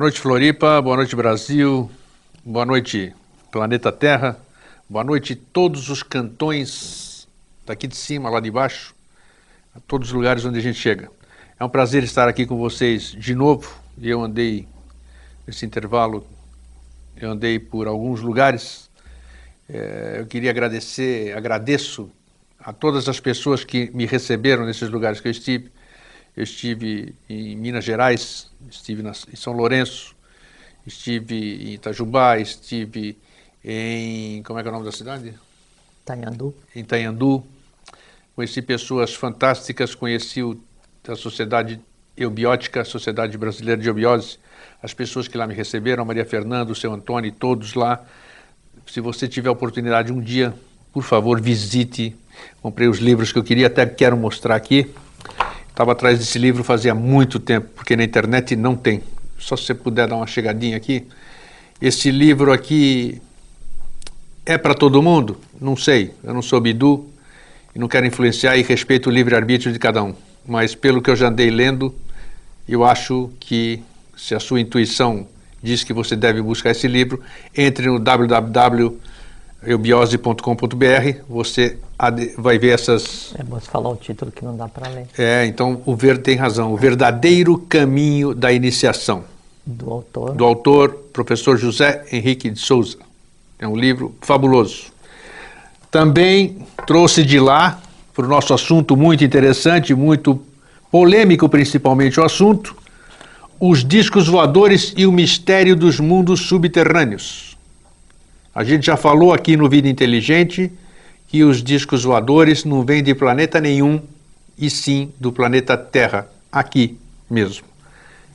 Boa noite, Floripa. Boa noite, Brasil. Boa noite, planeta Terra. Boa noite, todos os cantões daqui de cima, lá de baixo, a todos os lugares onde a gente chega. É um prazer estar aqui com vocês de novo. Eu andei nesse intervalo, eu andei por alguns lugares. É, eu queria agradecer, agradeço a todas as pessoas que me receberam nesses lugares que eu estive eu estive em Minas Gerais, estive em São Lourenço, estive em Itajubá, estive em. Como é que é o nome da cidade? Itanhandu. Em Itanhandu. Conheci pessoas fantásticas, conheci o, a Sociedade Eubiótica, a Sociedade Brasileira de Eubiose, as pessoas que lá me receberam, a Maria Fernanda, o seu Antônio, todos lá. Se você tiver a oportunidade um dia, por favor, visite. Comprei os livros que eu queria, até quero mostrar aqui. Estava atrás desse livro fazia muito tempo, porque na internet não tem. Só se você puder dar uma chegadinha aqui. Esse livro aqui é para todo mundo? Não sei. Eu não sou Bidu e não quero influenciar e respeito o livre-arbítrio de cada um. Mas pelo que eu já andei lendo, eu acho que se a sua intuição diz que você deve buscar esse livro, entre no www eubiose.com.br, você vai ver essas. É bom você falar o título que não dá para ler. É, então o Verde tem razão. O verdadeiro caminho da iniciação. Do autor. Do autor, professor José Henrique de Souza. É um livro fabuloso. Também trouxe de lá, para o nosso assunto muito interessante, muito polêmico principalmente o assunto, os discos voadores e o mistério dos mundos subterrâneos. A gente já falou aqui no Vida Inteligente que os discos voadores não vêm de planeta nenhum, e sim do planeta Terra, aqui mesmo.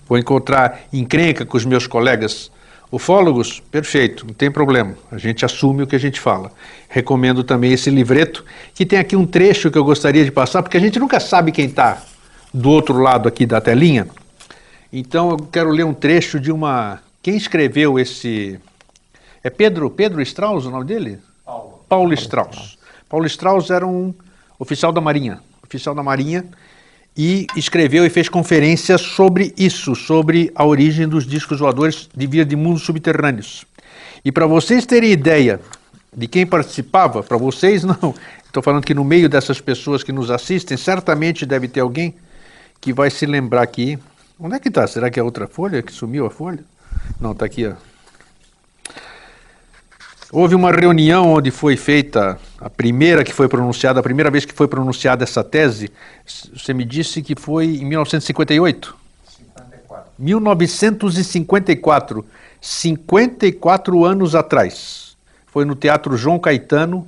Vou encontrar encrenca com os meus colegas ufólogos? Perfeito, não tem problema. A gente assume o que a gente fala. Recomendo também esse livreto, que tem aqui um trecho que eu gostaria de passar, porque a gente nunca sabe quem está do outro lado aqui da telinha. Então eu quero ler um trecho de uma. Quem escreveu esse é Pedro, Pedro Strauss o nome dele? Paulo. Paulo Strauss. Paulo Strauss era um oficial da Marinha, oficial da Marinha, e escreveu e fez conferências sobre isso, sobre a origem dos discos voadores de via de mundos subterrâneos. E para vocês terem ideia de quem participava, para vocês não, estou falando que no meio dessas pessoas que nos assistem, certamente deve ter alguém que vai se lembrar aqui. Onde é que está? Será que é outra folha que sumiu a folha? Não, está aqui, ó. Houve uma reunião onde foi feita a primeira que foi pronunciada, a primeira vez que foi pronunciada essa tese. Você me disse que foi em 1958? 54. 1954, 54 anos atrás. Foi no Teatro João Caetano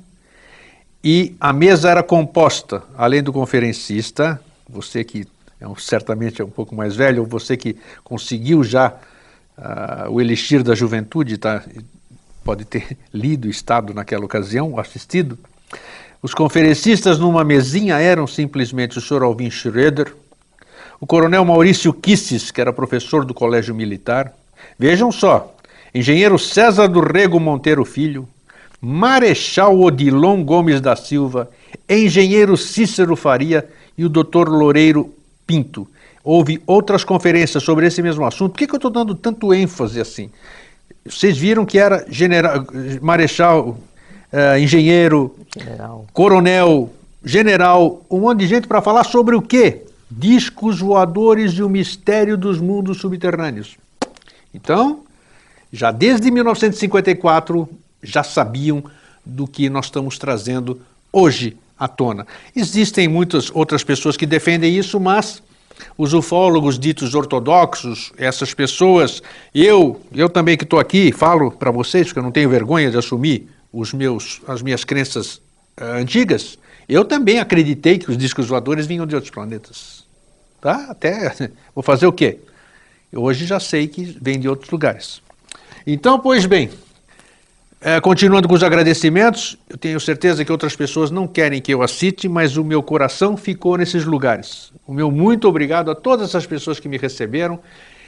e a mesa era composta, além do conferencista, você que é um, certamente é um pouco mais velho, você que conseguiu já uh, o elixir da juventude, tá, pode ter lido, estado naquela ocasião, assistido. Os conferencistas numa mesinha eram simplesmente o Sr. Alvin Schroeder, o coronel Maurício Kisses, que era professor do Colégio Militar. Vejam só, engenheiro César do Rego Monteiro Filho, Marechal Odilon Gomes da Silva, engenheiro Cícero Faria e o doutor Loureiro Pinto. Houve outras conferências sobre esse mesmo assunto. Por que, que eu estou dando tanto ênfase assim? Vocês viram que era general, marechal, uh, engenheiro, general. coronel, general, um monte de gente para falar sobre o quê? Discos voadores e o mistério dos mundos subterrâneos. Então, já desde 1954, já sabiam do que nós estamos trazendo hoje à tona. Existem muitas outras pessoas que defendem isso, mas os ufólogos ditos ortodoxos, essas pessoas, eu, eu também que estou aqui, falo para vocês, porque eu não tenho vergonha de assumir os meus, as minhas crenças uh, antigas, eu também acreditei que os discos voadores vinham de outros planetas. tá? Até vou fazer o quê? Hoje já sei que vem de outros lugares. Então, pois bem, é, continuando com os agradecimentos, eu tenho certeza que outras pessoas não querem que eu a cite, mas o meu coração ficou nesses lugares. O meu muito obrigado a todas as pessoas que me receberam,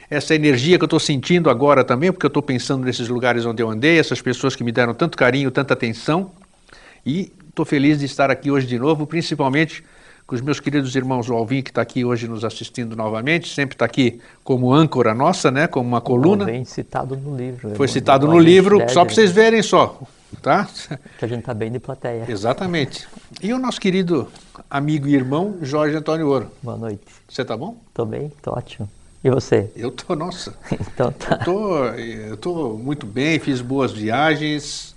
essa energia que eu estou sentindo agora também, porque eu estou pensando nesses lugares onde eu andei, essas pessoas que me deram tanto carinho, tanta atenção, e estou feliz de estar aqui hoje de novo, principalmente com os meus queridos irmãos o Alvin, que está aqui hoje nos assistindo novamente, sempre está aqui como âncora nossa, né, como uma coluna. Bem citado no livro. Foi citado no livro, só para vocês verem só, tá? Que a gente está bem de plateia. Exatamente. E o nosso querido amigo e irmão Jorge Antônio Ouro. Boa noite. Você tá bom? Tô bem, tô ótimo. E você? Eu tô, nossa. então tá. Eu tô, eu tô muito bem, fiz boas viagens,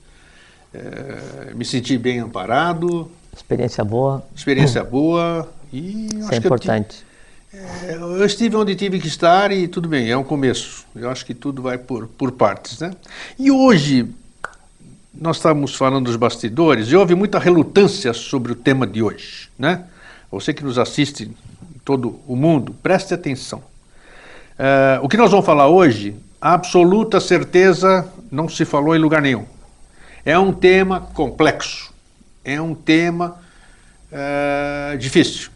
é, me senti bem amparado. Experiência boa. Experiência boa. E Isso é importante. Eu, é, eu, estive onde tive que estar e tudo bem, é um começo. Eu acho que tudo vai por, por partes. Né? E hoje, nós estávamos falando dos bastidores e houve muita relutância sobre o tema de hoje. Né? Você que nos assiste em todo o mundo, preste atenção. Uh, o que nós vamos falar hoje, absoluta certeza, não se falou em lugar nenhum. É um tema complexo é um tema é, difícil.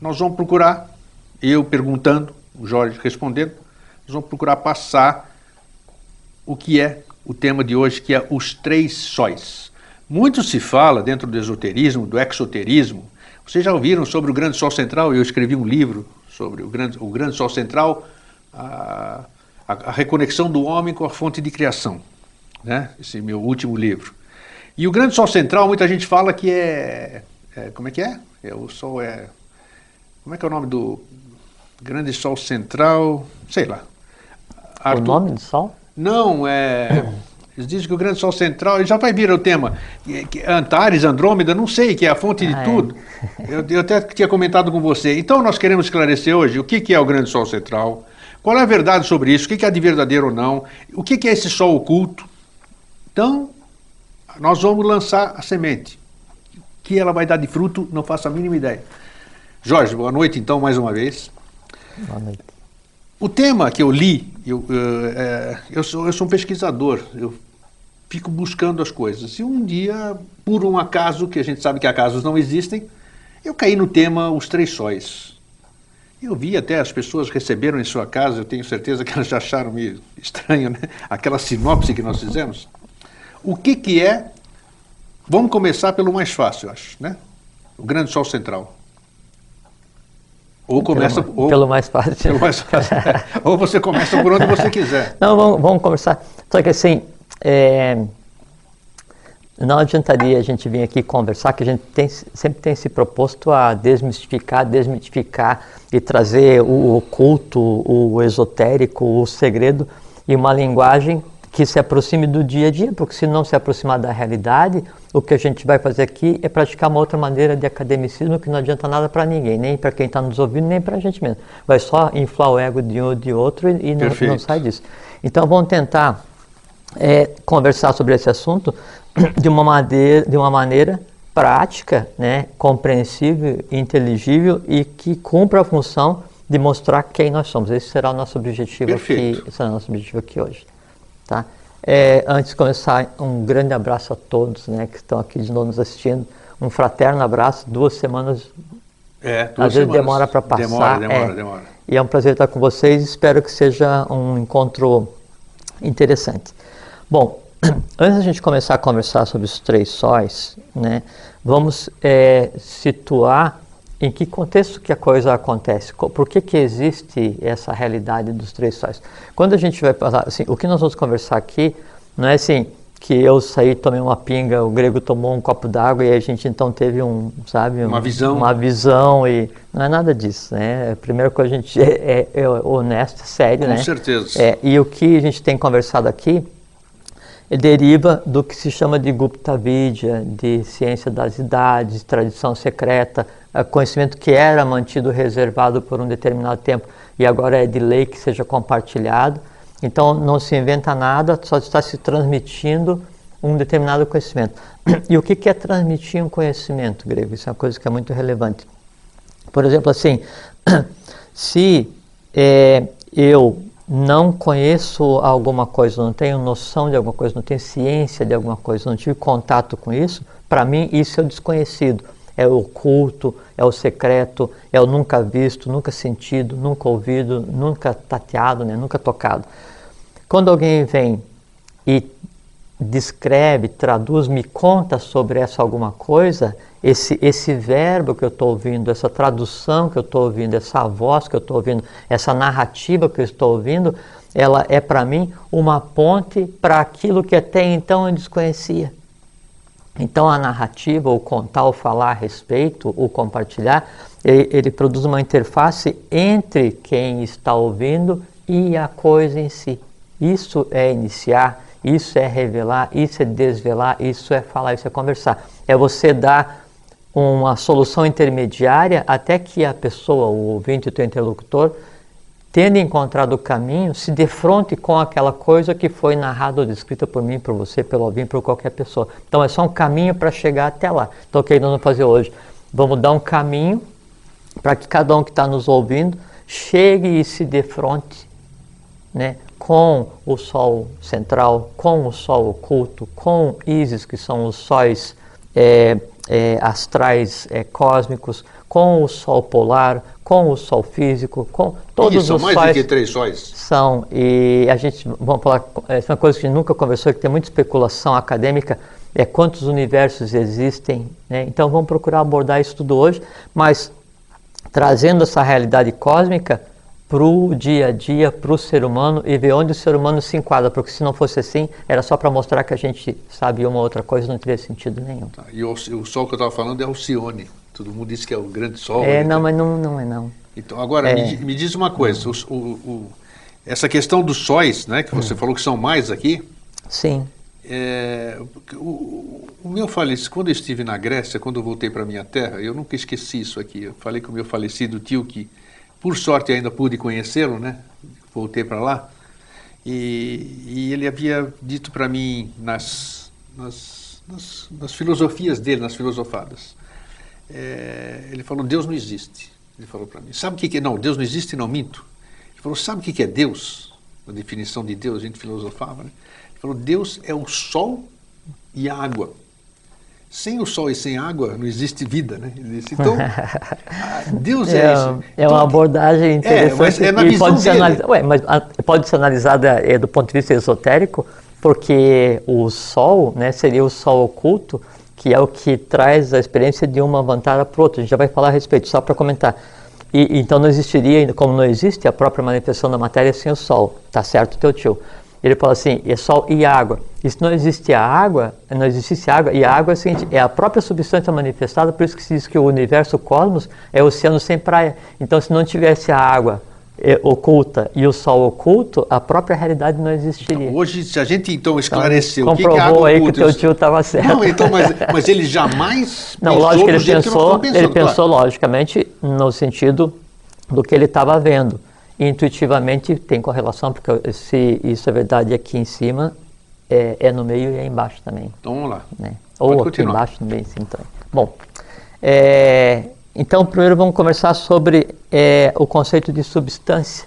Nós vamos procurar, eu perguntando, o Jorge respondendo, nós vamos procurar passar o que é o tema de hoje, que é os três sóis. Muito se fala dentro do esoterismo, do exoterismo. Vocês já ouviram sobre o Grande Sol Central? Eu escrevi um livro sobre o Grande, o grande Sol Central, a, a, a reconexão do homem com a fonte de criação. Né? Esse meu último livro. E o grande sol central, muita gente fala que é, é, como é que é? é? O sol é, como é que é o nome do grande sol central? Sei lá. Arthur, o nome do sol? Não, é... Eles dizem que o grande sol central, já vai vir o tema, Antares, Andrômeda, não sei, que é a fonte de ah, é. tudo. É. Eu, eu, até tinha comentado com você. Então nós queremos esclarecer hoje o que, que é o grande sol central, qual é a verdade sobre isso, o que, que é de verdadeiro ou não, o que, que é esse sol oculto. Então, nós vamos lançar a semente. Que ela vai dar de fruto, não faço a mínima ideia. Jorge, boa noite então, mais uma vez. Boa noite. O tema que eu li, eu, eu, é, eu, sou, eu sou um pesquisador, eu fico buscando as coisas. E um dia, por um acaso, que a gente sabe que acasos não existem, eu caí no tema Os Três Sóis. Eu vi até as pessoas receberam em sua casa, eu tenho certeza que elas já acharam meio estranho, né? Aquela sinopse que nós fizemos. O que, que é? Vamos começar pelo mais fácil, eu acho, né? O grande sol central. Ou começa pelo, ou, pelo mais fácil. Pelo mais fácil. É. Ou você começa por onde você quiser. Não, vamos, vamos começar. Só que assim, é, não adiantaria a gente vir aqui conversar, que a gente tem, sempre tem se proposto a desmistificar, desmitificar e trazer o oculto, o esotérico, o segredo em uma linguagem que se aproxime do dia a dia, porque se não se aproximar da realidade, o que a gente vai fazer aqui é praticar uma outra maneira de academicismo que não adianta nada para ninguém, nem para quem está nos ouvindo, nem para a gente mesmo. Vai só inflar o ego de um ou de outro e, não, não, sai disso. Então vamos tentar é, conversar sobre esse assunto de uma maneira, de uma maneira prática, né, compreensível, inteligível e que cumpra a função de mostrar quem nós somos. Esse será o nosso objetivo Perfeito. aqui, será o nosso objetivo aqui hoje. Tá? É, antes de começar, um grande abraço a todos né, que estão aqui de novo nos assistindo. Um fraterno abraço, duas semanas. É, duas Às vezes demora para passar. Demora, demora, é. demora. E é um prazer estar com vocês. Espero que seja um encontro interessante. Bom, antes da gente começar a conversar sobre os três sóis, né, vamos é, situar em que contexto que a coisa acontece? Por que, que existe essa realidade dos três sóis? Quando a gente vai falar, assim, o que nós vamos conversar aqui não é assim que eu saí, tomei uma pinga, o grego tomou um copo d'água e a gente então teve um, sabe, um, uma visão, uma visão e não é nada disso, né? Primeiro que a gente é, é, é honesto, sério, Com né? Com certeza. É, e o que a gente tem conversado aqui deriva do que se chama de Gupta Vidya, de ciência das idades, tradição secreta, conhecimento que era mantido reservado por um determinado tempo e agora é de lei que seja compartilhado. Então não se inventa nada, só está se transmitindo um determinado conhecimento. E o que é transmitir um conhecimento grego? Isso é uma coisa que é muito relevante. Por exemplo, assim, Se é, eu não conheço alguma coisa, não tenho noção de alguma coisa, não tenho ciência de alguma coisa, não tive contato com isso, para mim isso é o desconhecido, é o oculto, é o secreto, é o nunca visto, nunca sentido, nunca ouvido, nunca tateado, né, nunca tocado. Quando alguém vem e descreve, traduz, me conta sobre essa alguma coisa, esse, esse verbo que eu estou ouvindo, essa tradução que eu estou ouvindo, essa voz que eu estou ouvindo, essa narrativa que eu estou ouvindo, ela é para mim uma ponte para aquilo que até então eu desconhecia. Então a narrativa, o contar, o falar a respeito, o compartilhar, ele, ele produz uma interface entre quem está ouvindo e a coisa em si. Isso é iniciar, isso é revelar, isso é desvelar, isso é falar, isso é conversar. É você dar uma solução intermediária até que a pessoa, o ouvinte, o teu interlocutor, tendo encontrado o caminho, se defronte com aquela coisa que foi narrada ou descrita por mim, por você, pelo ouvinte, por qualquer pessoa. Então é só um caminho para chegar até lá. Então o que nós vamos fazer hoje? Vamos dar um caminho para que cada um que está nos ouvindo chegue e se defronte né, com o Sol central, com o Sol oculto, com Ísis, que são os sóis é, é, astrais é, cósmicos, com o Sol polar, com o Sol físico, com todos são os mais sóis. do que três sóis? São, e a gente, vamos falar, é uma coisa que a gente nunca conversou, que tem muita especulação acadêmica, é quantos universos existem, né? então vamos procurar abordar isso tudo hoje, mas trazendo essa realidade cósmica para o dia a dia, para o ser humano e ver onde o ser humano se enquadra, porque se não fosse assim, era só para mostrar que a gente sabe uma outra coisa, não teria sentido nenhum. Tá, E o, o sol que eu estava falando é Alcione. Todo mundo diz que é o grande sol. É, né? não, mas não, não é não. Então, agora, É. me, me diz uma coisa. os- o- o- essa questão dos sóis, né, que Hum. você falou que são mais aqui, Sim, é, o, o meu falecido, quando eu estive na Grécia, quando eu voltei para minha terra, eu nunca esqueci isso aqui. Eu falei com o meu falecido tio que, por sorte, ainda pude conhecê-lo, né? Voltei para lá. E, e ele havia dito para mim nas, nas, nas, nas filosofias dele, nas filosofadas. É, ele falou: Deus não existe. Ele falou para mim: Sabe o que, que é? Não, Deus não existe, não minto. Ele falou: Sabe o que, que é Deus? A definição de Deus, a gente filosofava, né? Ele falou: Deus é o sol e a água. Sem o sol e sem água não existe vida, né? Ele disse, então, ah, Deus é, é, isso. é Então, uma abordagem interessante mas é na visão pode ser, dele. analisa- ué, mas a- pode ser analisada é, do ponto de vista esotérico, porque o Sol né, seria o Sol oculto, que é o que traz a experiência de uma vantagem para outra. A gente já vai falar a respeito, só para comentar. E, então não existiria, como não existe a própria manifestação da matéria sem o Sol, tá certo, teu tio? Ele fala assim, é Sol e água. E se não existe a água, não existisse água, e a água é, o seguinte, é a própria substância manifestada, por isso que se diz que o universo, o cosmos, é oceano sem praia. Então se não tivesse a água é, oculta e o Sol oculto, a própria realidade não existiria. Hoje, se a gente então esclareceu o que, que é Comprovou água aí que oculta, teu tio estava certo. Não, então, mas, mas ele jamais Não, pensou lógico que ele que pensou, pensando, ele claro. pensou logicamente no sentido do que ele estava vendo. Intuitivamente tem correlação, porque se isso é verdade aqui em cima, é, é no meio e é embaixo também. Então vamos lá. Né? Pode Ou aqui continuar. embaixo, no meio em cima também. Bom, é, então primeiro vamos conversar sobre é, o conceito de substância.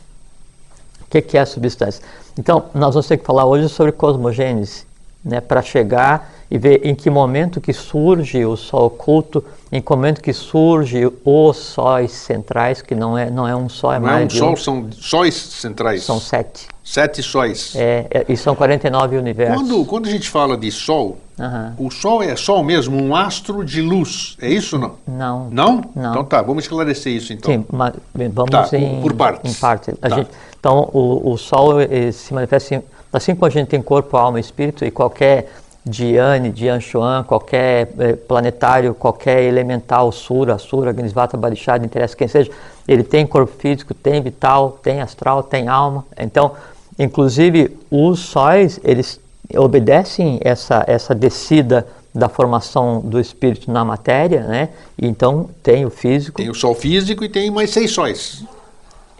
O que, que é substância? Então, nós vamos ter que falar hoje sobre cosmogênese, né, para chegar e ver em que momento que surge o Sol oculto, em que momento que surge os sóis centrais, que não é, não é um só, é Não é mais um de sol, são sóis centrais. São sete. Sete sóis. É, é, e são 49 universos. Quando, quando a gente fala de sol, Aham. o sol é sol mesmo, um astro de luz. É isso ou não? Não. Não? Não. Então tá, vamos esclarecer isso então. Sim, mas vamos Tá, em, por partes. em parte. A Tá. gente- então, o, o Sol eh, se manifesta, em- assim como a gente tem corpo, alma e espírito, e qualquer Diane, Dianchuan, qualquer eh, planetário, qualquer elemental, Sura, Sura, Gnisvata, Barixá, não interessa quem seja, ele tem corpo físico, tem vital, tem astral, tem alma. Então, inclusive, os sóis, eles obedecem essa, essa descida da formação do espírito na matéria, né? Então tem o físico, Tem o sol físico e tem mais seis sóis.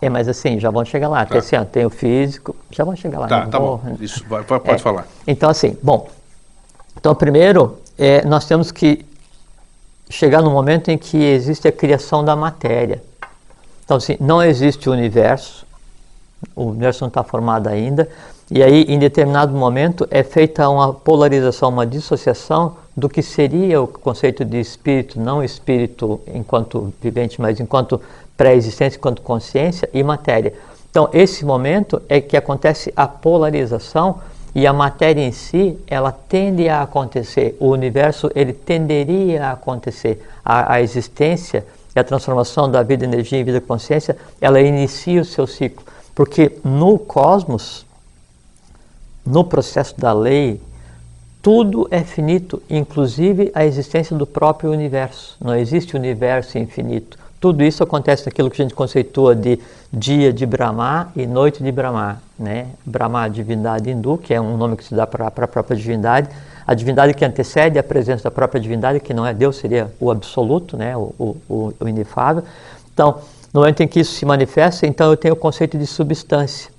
é, mas assim, já vão chegar lá. Tá. Assim, ó, tem o físico, já vão chegar lá. Tá, não tá vou- bom. Isso, vai- pode É. falar. Então, assim, bom. Então, primeiro, é, nós temos que chegar no momento em que existe a criação da matéria. Então, assim, não existe o universo, o universo não está formado ainda, e aí, em determinado momento, é feita uma polarização, uma dissociação do que seria o conceito de espírito, não espírito enquanto vivente, mas enquanto pré-existência, enquanto consciência e matéria. Então, esse momento é que acontece a polarização e a matéria em si, ela tende a acontecer. O universo, ele tenderia a acontecer. A, a existência e a transformação da vida energia em vida consciência, ela inicia o seu ciclo. Porque no cosmos, no processo da lei, tudo é finito, inclusive a existência do próprio universo. Não existe universo infinito. Tudo isso acontece naquilo que a gente conceitua de dia de Brahma e noite de Brahma. Né? Brahma, divindade hindu, que é um nome que se dá para a própria divindade. A divindade que antecede a presença da própria divindade, que não é Deus, seria o absoluto, né? o, o, o inefável. Então, no momento em que isso se manifesta, então eu tenho o conceito de substância.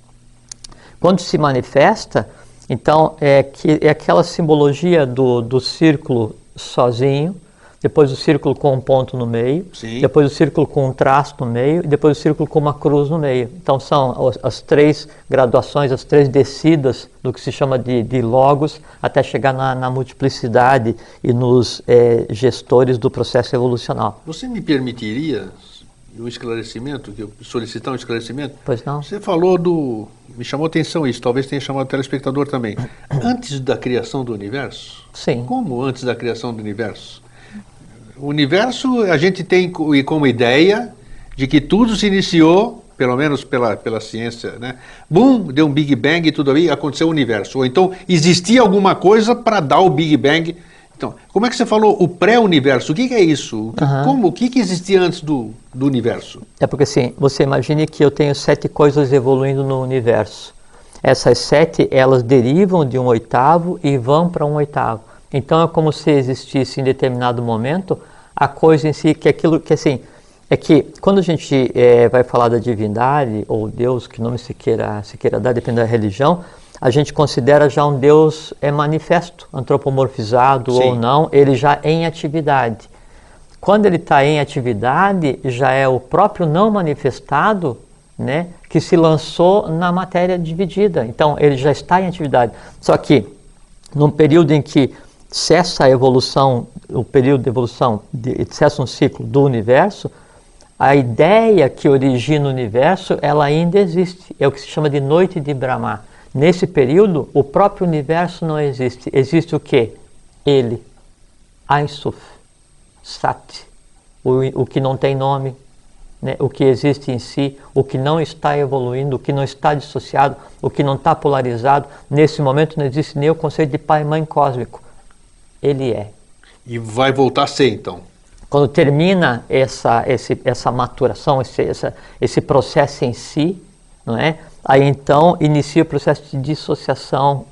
Quando se manifesta, então é, que, é aquela simbologia do, do círculo sozinho, depois o círculo com um ponto no meio, Sim. depois o círculo com um traço no meio e depois o círculo com uma cruz no meio. Então são as, as três graduações, as três descidas do que se chama de, de logos até chegar na, na multiplicidade e nos é, gestores do processo evolucional. Você me permitiria um esclarecimento, que eu solicitar um esclarecimento? Pois não. Você falou do. Me chamou a atenção isso, talvez tenha chamado o telespectador também. Antes da criação do universo? Sim. Como antes da criação do universo? O universo a gente tem como ideia de que tudo se iniciou, pelo menos pela, pela ciência, né? Bum, deu um Big Bang e tudo aí, aconteceu o universo. Ou então existia alguma coisa para dar o Big Bang. Então, como é que você falou o pré-universo? O que, que, é isso? Uhum. Como, o que, que existia antes do, do universo? É porque assim, você imagine que eu tenho sete coisas evoluindo no universo. Essas sete, elas derivam de um oitavo e vão para um oitavo. Então é como se existisse em determinado momento a coisa em si, que é aquilo que assim, é que quando a gente é, vai falar da divindade ou Deus, que nome se queira, se queira dar, depende da religião, a gente considera já um Deus é manifesto, antropomorfizado Sim. ou não, ele já é em atividade. Quando ele está em atividade, já é o próprio não manifestado né, que se lançou na matéria dividida. Então, ele já está em atividade. Só que, num período em que cessa a evolução, o período de evolução, de, cessa um ciclo do universo, a ideia que origina o universo, ela ainda existe. É o que se chama de noite de Brahma. Nesse período, o próprio universo não existe. Existe o que? Ele. Ainsuf. Sat. O, o que não tem nome, né? o que existe em si, o que não está evoluindo, o que não está dissociado, o que não está polarizado. Nesse momento não existe nem o conceito de pai e mãe cósmico ele é. E vai voltar a ser então? Quando termina essa, esse, essa maturação, esse, essa, esse processo em si, não é? aí então inicia o processo de dissociação,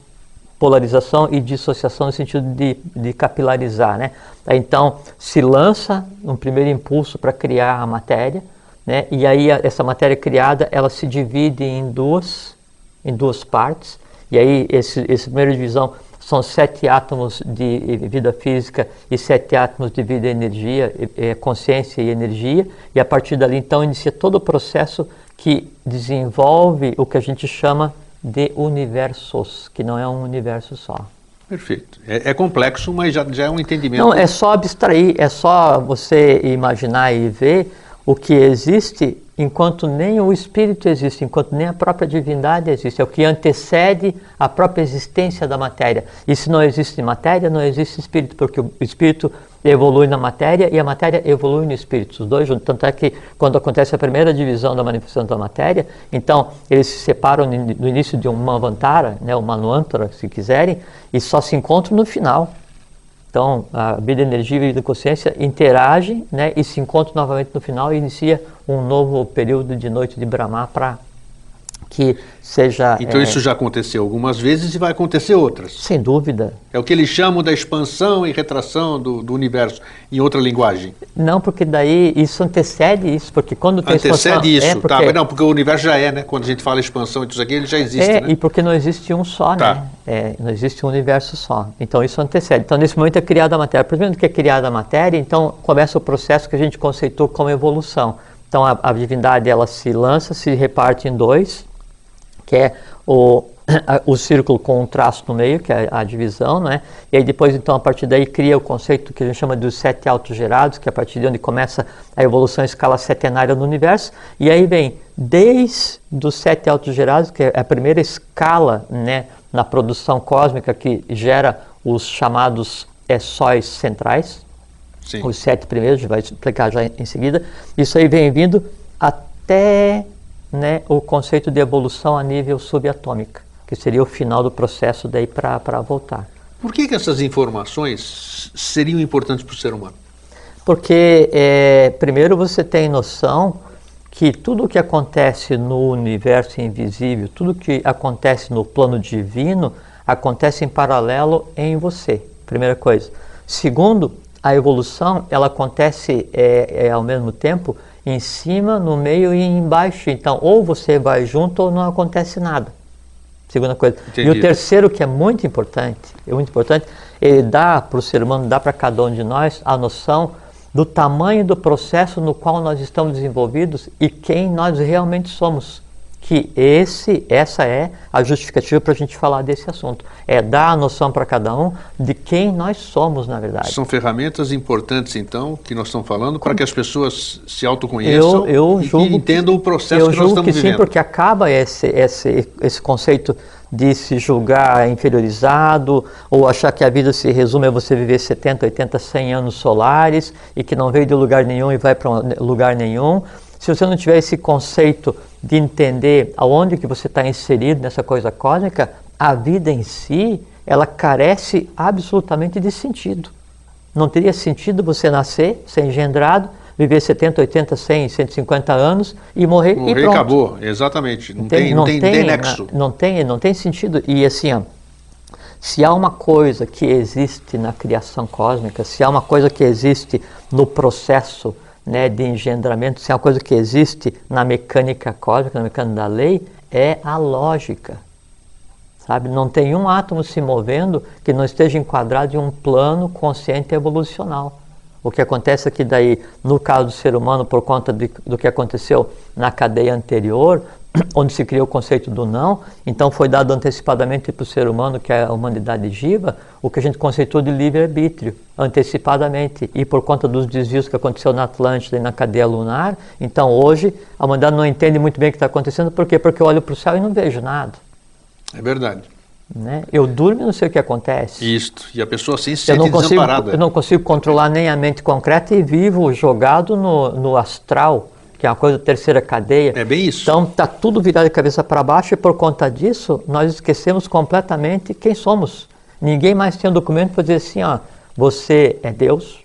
polarização e dissociação no sentido de, de capilarizar. Né? Aí, então se lança um primeiro impulso para criar a matéria, né? e aí essa matéria criada ela se divide em duas, em duas partes, e aí esse, essa primeira divisão são sete átomos de vida física e sete átomos de vida e energia, consciência e energia, e a partir dali então inicia todo o processo que desenvolve o que a gente chama de universos, que não é um universo só. Perfeito. É, é complexo, mas já, já é um entendimento. Não, é só abstrair, é só você imaginar e ver o que existe enquanto nem o espírito existe, enquanto nem a própria divindade existe. É o que antecede a própria existência da matéria. E se não existe matéria, não existe espírito, porque o espírito evolui na matéria e a matéria evolui no espírito, os dois juntos. Tanto é que quando acontece a primeira divisão da manifestação da matéria, então eles se separam no início de um Manvantara, né, um Manvantara, se quiserem, e só se encontram no final. Então, a vida energia e vida consciência interagem né, e se encontram novamente no final e inicia um novo período de noite de Brahma para que seja. Então é, isso já aconteceu algumas vezes e vai acontecer outras. Sem dúvida. É o que eles chamam da expansão e retração do, do universo, em outra linguagem. Não, porque daí isso antecede isso, porque quando tem antecede expansão... isso, é porque... tá? Não, porque o universo já é, né? Quando a gente fala expansão e tudo isso aqui, ele já existe, é, né? e porque não existe um só, tá. né? É, não existe um universo só. Então isso antecede. Então nesse momento é criada a matéria. Primeiro que é criada a matéria, então começa o processo que a gente conceitou como evolução Então a, a divindade ela se lança, se reparte em dois, que é o, o círculo com um traço no meio, que é a divisão, né? E aí depois, então, a partir daí cria o conceito que a gente chama dos sete autogerados, que é a partir de onde começa a evolução em escala setenária no universo. E aí vem desde os sete autogerados, que é a primeira escala, né, na produção cósmica que gera os chamados é, sóis centrais, Sim. os sete primeiros, a gente vai explicar já em seguida. Isso aí vem vindo até né, o conceito de evolução a nível subatômica que seria o final do processo daí para voltar. Por que, que essas informações seriam importantes para o ser humano? Porque, é, primeiro, você tem noção que tudo o que acontece no universo invisível, tudo que acontece no plano divino, acontece em paralelo em você. Primeira coisa. Segundo, a evolução ela acontece é, é, ao mesmo tempo em cima, no meio e embaixo. Então, ou você vai junto ou não acontece nada. Segunda coisa. Entendi. E o terceiro, que é muito importante, é muito importante, ele dá para o ser humano, dá para cada um de nós a noção do tamanho do processo no qual nós estamos desenvolvidos e quem nós realmente somos que esse, essa é a justificativa para a gente falar desse assunto. É dar a noção para cada um de quem nós somos, na verdade. São ferramentas importantes, então, que nós estamos falando para que as pessoas se autoconheçam eu, eu e entendam o processo que nós estamos que vivendo. Sim, porque acaba esse, esse, esse conceito de se julgar inferiorizado ou achar que a vida se resume a você viver 70, 80, 100 anos solares e que não veio de lugar nenhum e vai para lugar nenhum. Se você não tiver esse conceito de entender aonde que você está inserido nessa coisa cósmica, a vida em si, ela carece absolutamente de sentido. Não teria sentido você nascer, ser engendrado, viver 70, 80, 100, 150 anos e morrer, morrer e pronto. acabou, exatamente. Não tem, não, tem, não tem, nexo. Não tem, não tem sentido. E assim, ó, se há uma coisa que existe na criação cósmica, se há uma coisa que existe no processo né, de engendramento, se é uma coisa que existe na mecânica cósmica, na mecânica da lei, é a lógica. Sabe? Não tem um átomo se movendo que não esteja enquadrado em um plano consciente evolucional. O que acontece é que daí, no caso do ser humano, por conta de, do que aconteceu na cadeia anterior, onde se criou o conceito do não, então foi dado antecipadamente para o ser humano, que é a humanidade viva, o que a gente conceitou de livre-arbítrio, antecipadamente. E por conta dos desvios que aconteceu na Atlântida e na cadeia lunar, então hoje a humanidade não entende muito bem o que está acontecendo, por quê? Porque eu olho para o céu e não vejo nada. É verdade. Né? Eu durmo e não sei o que acontece. Isto, e a pessoa assim se eu não consigo, desamparada. Eu não consigo controlar nem a mente concreta e vivo jogado no, no astral, que é uma coisa da terceira cadeia. É bem isso. Então está tudo virado de cabeça para baixo e por conta disso nós esquecemos completamente quem somos. Ninguém mais tem um documento para dizer assim, ó, você é Deus,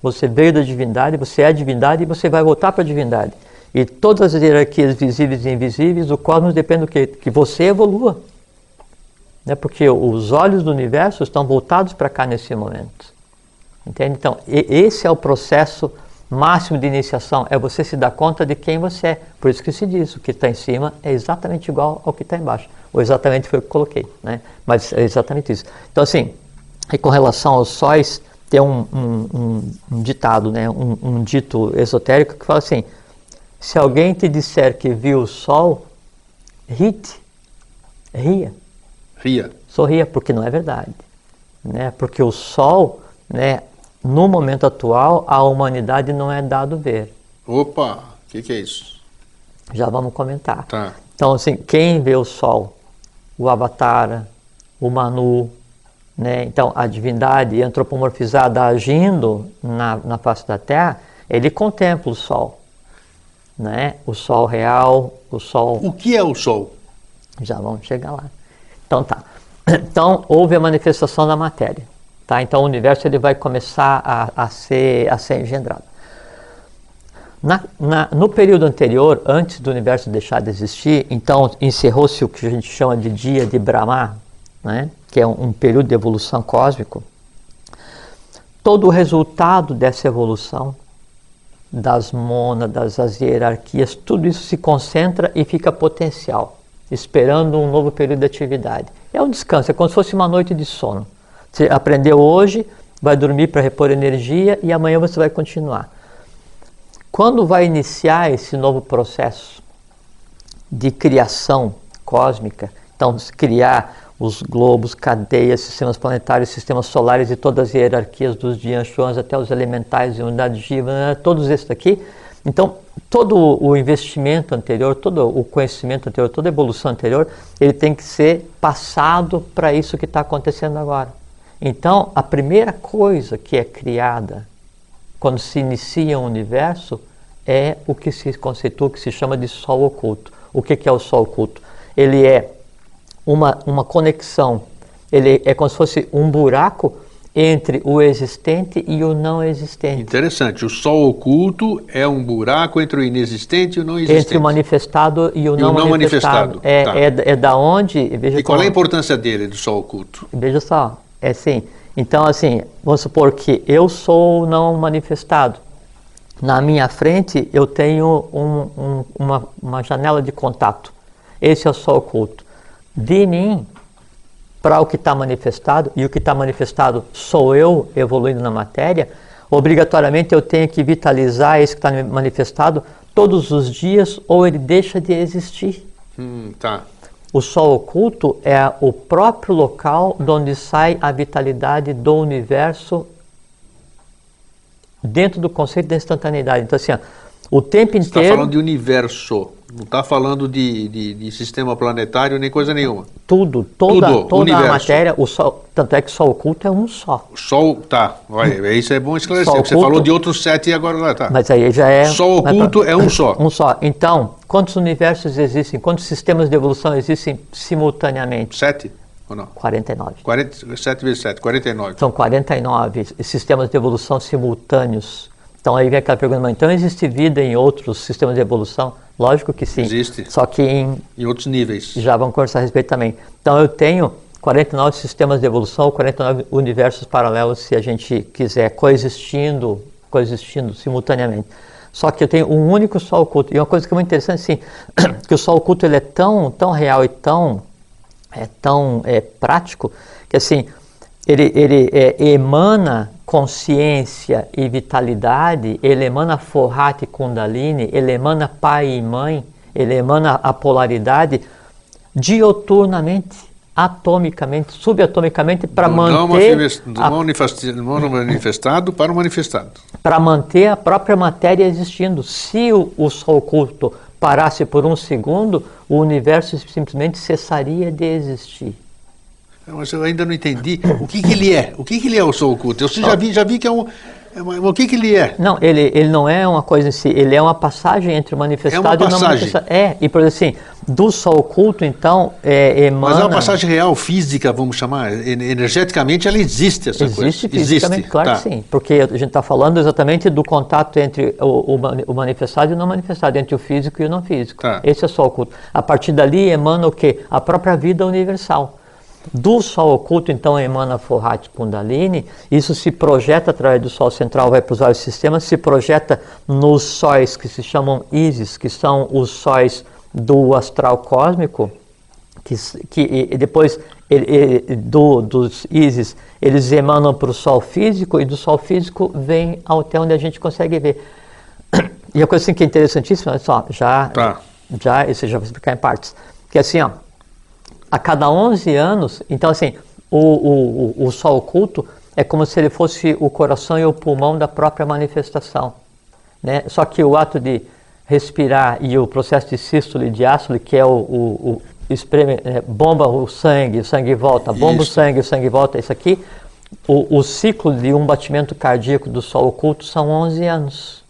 você veio da divindade, você é a divindade e você vai voltar para a divindade. E todas as hierarquias visíveis e invisíveis, o cosmos depende do que? Que você evolua né? porque os olhos do universo estão voltados para cá nesse momento. Entende? Então, esse é o processo máximo de iniciação, é você se dar conta de quem você é. Por isso que se diz, o que está em cima é exatamente igual ao que está embaixo. Ou exatamente foi o que coloquei, né? Mas é exatamente isso. Então, assim, e com relação aos sóis, tem um, um, um, ditado, né? Um, um, dito esotérico que fala assim, se alguém te disser que viu o sol, rite, ria. Ria. Sorria, porque não é verdade. Né? Porque o sol, né, no momento atual, a humanidade não é dado ver. Opa, o que, que, é isso? Já vamos comentar. Tá. Então, assim, quem vê o sol? O Avatar, o Manu, né? Então, a divindade antropomorfizada agindo na, na face da Terra, ele contempla o sol. Né? O sol real, o sol... O que é o sol? Já vamos chegar lá. Então tá. Então houve a manifestação da matéria. Tá? Então o universo ele vai começar a, a, ser, a ser engendrado. Na, na, no período anterior, antes do universo deixar de existir, então encerrou-se o que a gente chama de dia de Brahma, né? que é um, um período de evolução cósmico. Todo o resultado dessa evolução, das mônadas, das hierarquias, tudo isso se concentra e fica potencial esperando um novo período de atividade. É um descanso, é como se fosse uma noite de sono. Você aprendeu hoje, vai dormir para repor energia e amanhã você vai continuar. quando vai iniciar esse novo processo de criação cósmica, então criar os globos, cadeias, sistemas planetários, sistemas solares e todas as hierarquias dos Dianchuans até os elementais e unidades Jiva, todos esses daqui. Então, todo o investimento anterior, todo o conhecimento anterior, toda a evolução anterior, ele tem que ser passado para isso que está acontecendo agora. Então, a primeira coisa que é criada quando se inicia um universo é o que se conceitua, que se chama de Sol oculto. O que, que é o Sol oculto? Ele é uma, uma conexão, ele é como se fosse um buraco entre o existente e o não existente. Interessante. O sol oculto é um buraco entre o inexistente e o não existente. Entre o manifestado e o, e não, o não, manifestado. manifestado. É, tá. é, é, da onde. Veja e qual é a importância dele, do sol oculto? Veja só, é assim. Então, assim, vamos supor que eu sou não manifestado. Na minha frente eu tenho um, um, uma, uma janela de contato. Esse é o sol oculto. De mim para o que está manifestado, e o que está manifestado sou eu evoluindo na matéria, obrigatoriamente eu tenho que vitalizar esse que está manifestado todos os dias ou ele deixa de existir. Hum, tá. O sol oculto é o próprio local de onde sai a vitalidade do universo dentro do conceito da instantaneidade. Então, assim, ó, o tempo Você tá inteiro. Está falando de universo. Não está falando de, de, de, sistema planetário nem coisa nenhuma. Tudo, toda, Tudo, toda a matéria, o sol, tanto é que o Sol oculto é um só. O Sol, tá, vai, isso é bom esclarecer. Sol você oculto, falou de outros sete e agora tá. Mas aí já é. Sol oculto é um só. Um só. Então, quantos universos existem? Quantos sistemas de evolução existem simultaneamente? Sete? Ou não? 49. 40, 7 vezes 7, 49. São 49 sistemas de evolução simultâneos. Então aí vem aquela pergunta, então existe vida em outros sistemas de evolução? Lógico que sim. Existe. Só que em, em outros níveis. Já vamos conversar a respeito também. Então eu tenho 49 sistemas de evolução, 49 universos paralelos, se a gente quiser, coexistindo, coexistindo simultaneamente. Só que eu tenho um único sol oculto. E uma coisa que é muito interessante, assim, que o sol oculto ele é tão, tão real e tão, é, tão é, prático, que assim, ele, ele é, emana consciência e vitalidade, ele emana Forrat e Kundalini, ele emana pai e mãe, ele emana a polaridade dioturnamente, atomicamente, subatomicamente, para manter. Do a, não manifestado para o manifestado. Para manter a própria matéria existindo. Se o, o Sol oculto parasse por um segundo, o universo simplesmente cessaria de existir. Mas eu ainda não entendi o que, que ele é. O que, que ele é o sol oculto? Eu já vi, já vi que é um. É o que, que ele é? Não, ele, ele não é uma coisa em si, ele é uma passagem entre o manifestado é e o não manifestado. É, e por assim, do sol oculto, então, é, emana... Mas é uma passagem real, física, vamos chamar, energeticamente ela existe, essa existe coisa. Fisicamente, existe, claro tá. que sim, porque a gente está falando exatamente do contato entre o, o, o, manifestado e o não manifestado, entre o físico e o não físico. Tá. Esse é o sol oculto. A partir dali emana o quê? A própria vida universal. Do Sol oculto, então, emana Forrat Kundalini, isso se projeta através do Sol central, vai para os vários sistemas, se projeta nos sóis que se chamam Isis, que são os sóis do astral cósmico, que, que depois ele, ele, do, dos Isis eles emanam para o Sol físico e do Sol físico vem até onde a gente consegue ver. E a coisa assim que é interessantíssima, olha só, já, tá. já, isso já vou explicar em partes, que é assim, ó, a cada 11 anos, então assim, o, o, o sol oculto é como se ele fosse o coração e o pulmão da própria manifestação. Né? Só que o ato de respirar e o processo de sístole e diástole, que é o, o, o espreme, é, bomba o sangue, o sangue volta, bomba isso. o sangue, o sangue volta, isso aqui, o, o ciclo de um batimento cardíaco do sol oculto são 11 anos.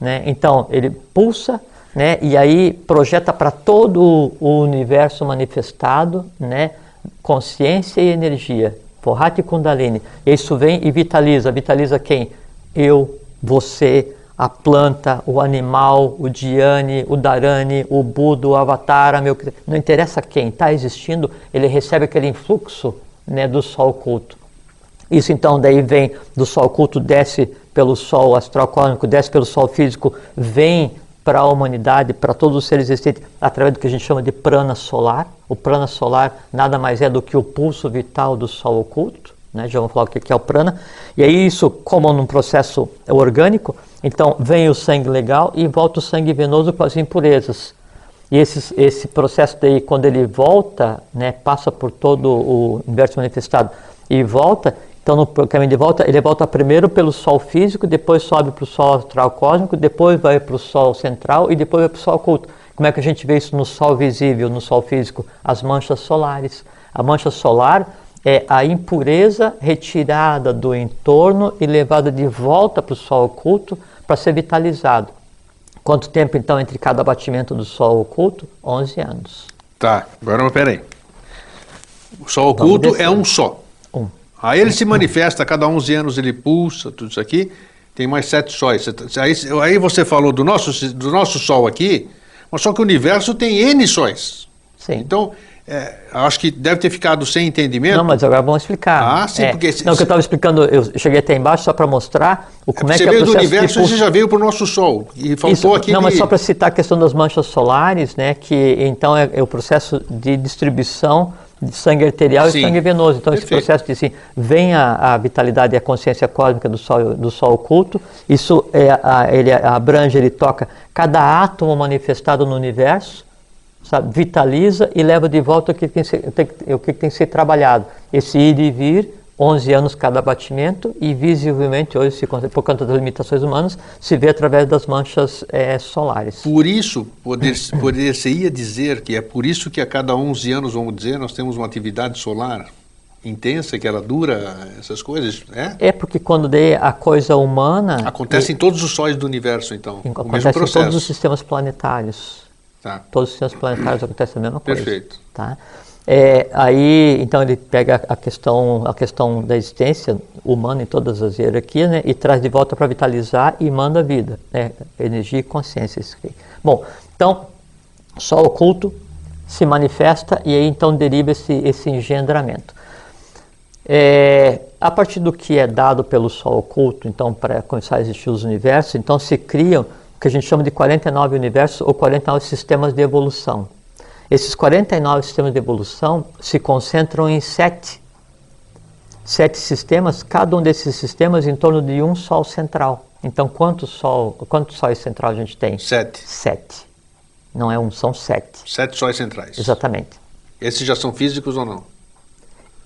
Né? Então, ele pulsa, né? E aí projeta para todo o universo manifestado, né? Consciência e energia, Forrati Kundalini. Isso vem e vitaliza. Vitaliza quem? Eu, você, a planta, o animal, o Dhyani, o Dharani, o Buda, o Avatar, meu... não interessa quem está existindo, ele recebe aquele influxo né, do Sol oculto. Isso então daí vem do Sol oculto, desce pelo Sol astral cósmico, desce pelo Sol físico, vem para a humanidade, para todos os seres existentes, através do que a gente chama de prana solar. O prana solar nada mais é do que o pulso vital do Sol oculto. né? já vamos falar o que é o prana. E aí isso, como num processo orgânico, então vem o sangue legal e volta o sangue venoso com as impurezas. E esse, esse processo daí, quando ele volta, né, passa por todo o universo manifestado e volta, então no caminho de volta, ele volta primeiro pelo Sol físico, depois sobe para o Sol astral cósmico, depois vai para o Sol central e depois vai para o Sol oculto. Como é que a gente vê isso no Sol visível, no Sol físico? As manchas solares. A mancha solar é a impureza retirada do entorno e levada de volta para o Sol oculto para ser vitalizado. Quanto tempo então entre cada batimento do Sol oculto? 11 anos. Tá, agora peraí. O Sol oculto é um só. Um. Aí ele se manifesta, a cada 11 anos ele pulsa, tudo isso aqui. Tem mais sete sóis. Aí, aí você falou do nosso, do nosso Sol aqui, mas só que o universo tem N sóis. Sim. Então, é, acho que deve ter ficado sem entendimento. Não, mas agora vamos explicar. Ah, sim, é, porque... Não, que eu estava explicando, eu cheguei até embaixo só para mostrar o como é, você que é o veio do processo universo e você já veio para o nosso Sol. E faltou aqui... Não, mas só para citar a questão das manchas solares, né, que então é, é o processo de distribuição de sangue arterial Sim. e sangue venoso. Então, esse Perfeito. processo de assim, vem a, a vitalidade e a consciência cósmica do Sol, do sol oculto, isso é, a, ele abrange, ele toca cada átomo manifestado no universo, sabe, vitaliza e leva de volta o que tem, tem o que tem que ser trabalhado. Esse ir e vir, 11 anos cada batimento, e visivelmente hoje, se, por conta das limitações humanas, se vê através das manchas eh, solares. Por isso, poder, poder-se-ia dizer que é por isso que a cada 11 anos, vamos dizer, nós temos uma atividade solar intensa, que ela dura, essas coisas, é? É porque quando daí a coisa humana Acontece em todos os sóis do universo, então, e, o acontece em todos os sistemas planetários. Tá. Todos os sistemas planetários acontece a mesma coisa. Perfeito. Tá? É, aí, então ele pega a questão, a questão da existência humana em todas as hierarquias, né, e traz de volta para vitalizar e manda vida, né, energia e consciência. Bom, então, Sol oculto se manifesta e aí então deriva esse, esse engendramento. É, a partir do que é dado pelo Sol oculto, então, para começar a existir os universos, então se criam o que a gente chama de 49 universos ou 49 sistemas de evolução. Esses 49 sistemas de evolução se concentram em sete, sete sistemas, cada um desses sistemas em torno de um Sol central. Então, quantos sol, quantos sóis central a gente tem? Sete. Sete. Não é um, são sete. Sete sóis centrais. Exatamente. Esses já são físicos ou não?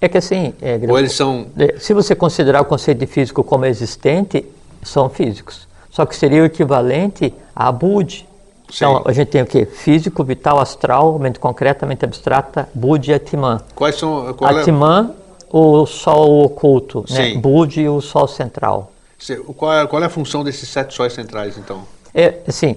É que assim, é, Ou eles são... É, Se você considerar o conceito de físico como existente, são físicos. Só que seria o equivalente a Bud. Então, a gente tem o quê? Físico, vital, astral, mente concreta, mente abstrata, Bud e Atman. Quais são... Qual é, Atman, o Sol oculto, né? Sim. Bud e o Sol central. qual, é, qual é a função desses sete sóis centrais, então? É, assim,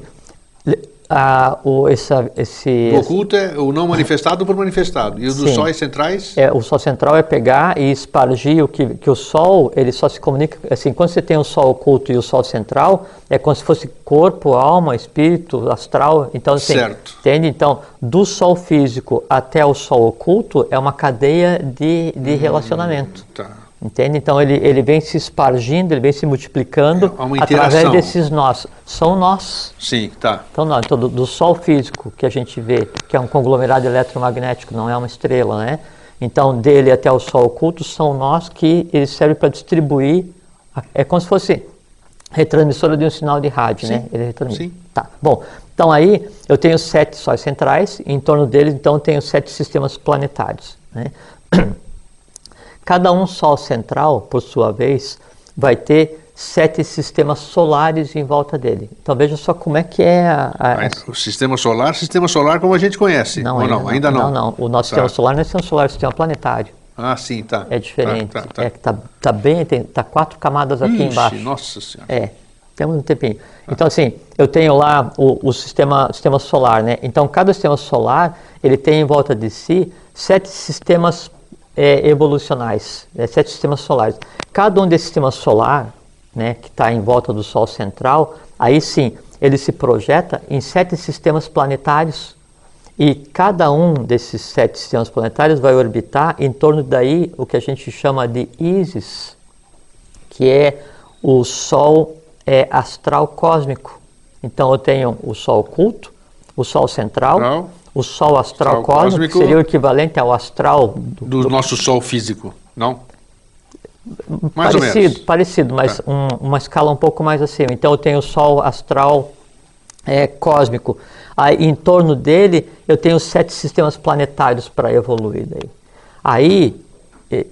le- a, o, essa, esse, oculto é o não manifestado por manifestado. E os dos sóis centrais... É, o sol central é pegar e espargir o que, que o sol, ele só se comunica, assim, quando você tem o sol oculto e o sol central, é como se fosse corpo, alma, espírito, astral, então assim, Certo. entende? Então, do sol físico até o sol oculto é uma cadeia de, de relacionamento. Tá. Entende? Então ele, ele vem se espargindo, ele vem se multiplicando É através desses nós. São nós. Sim, tá. Então, não, então do, do Sol físico que a gente vê, que é um conglomerado eletromagnético, não é uma estrela, né? Então, dele até o Sol oculto são nós que ele serve para distribuir. É como se fosse retransmissora de um sinal de rádio, né? Ele retransmite. Sim. Tá. Bom, então aí eu tenho sete sóis centrais, e em torno deles, então, eu tenho sete sistemas planetários, né? Cada um Sol central, por sua vez, vai ter sete sistemas solares em volta dele. Então veja só como é que é a, a- O sistema solar, sistema solar como a gente conhece. não, ainda não? Ainda não. Não, não. O nosso Tá. sistema solar não é sistema solar, é sistema planetário. Ah, sim, tá. É diferente. Tá, tá, tá. É que tá, tá bem, tem tá quatro camadas aqui Ixi, embaixo. Nossa senhora. É, temos um tempinho. Então, assim, eu tenho lá o, o sistema, sistema solar, né? Então, cada sistema solar, ele tem em volta de si sete sistemas é, evolucionais, né? sete sistemas solares. Cada um desses sistemas solar, né, que está em volta do Sol central, aí sim, ele se projeta em sete sistemas planetários e cada um desses sete sistemas planetários vai orbitar em torno daí o que a gente chama de Isis, que é o Sol é, astral cósmico. Então eu tenho o Sol oculto, o Sol central, Astral. O Sol astral Astral cósmico, cósmico. seria o equivalente ao astral do, Do nosso sol físico, não? Mais ou parecido, menos. parecido, mas Tá. um- uma escala um pouco mais acima. Então eu tenho o Sol astral é, cósmico. Aí em torno dele eu tenho sete sistemas planetários para evoluir daí. Aí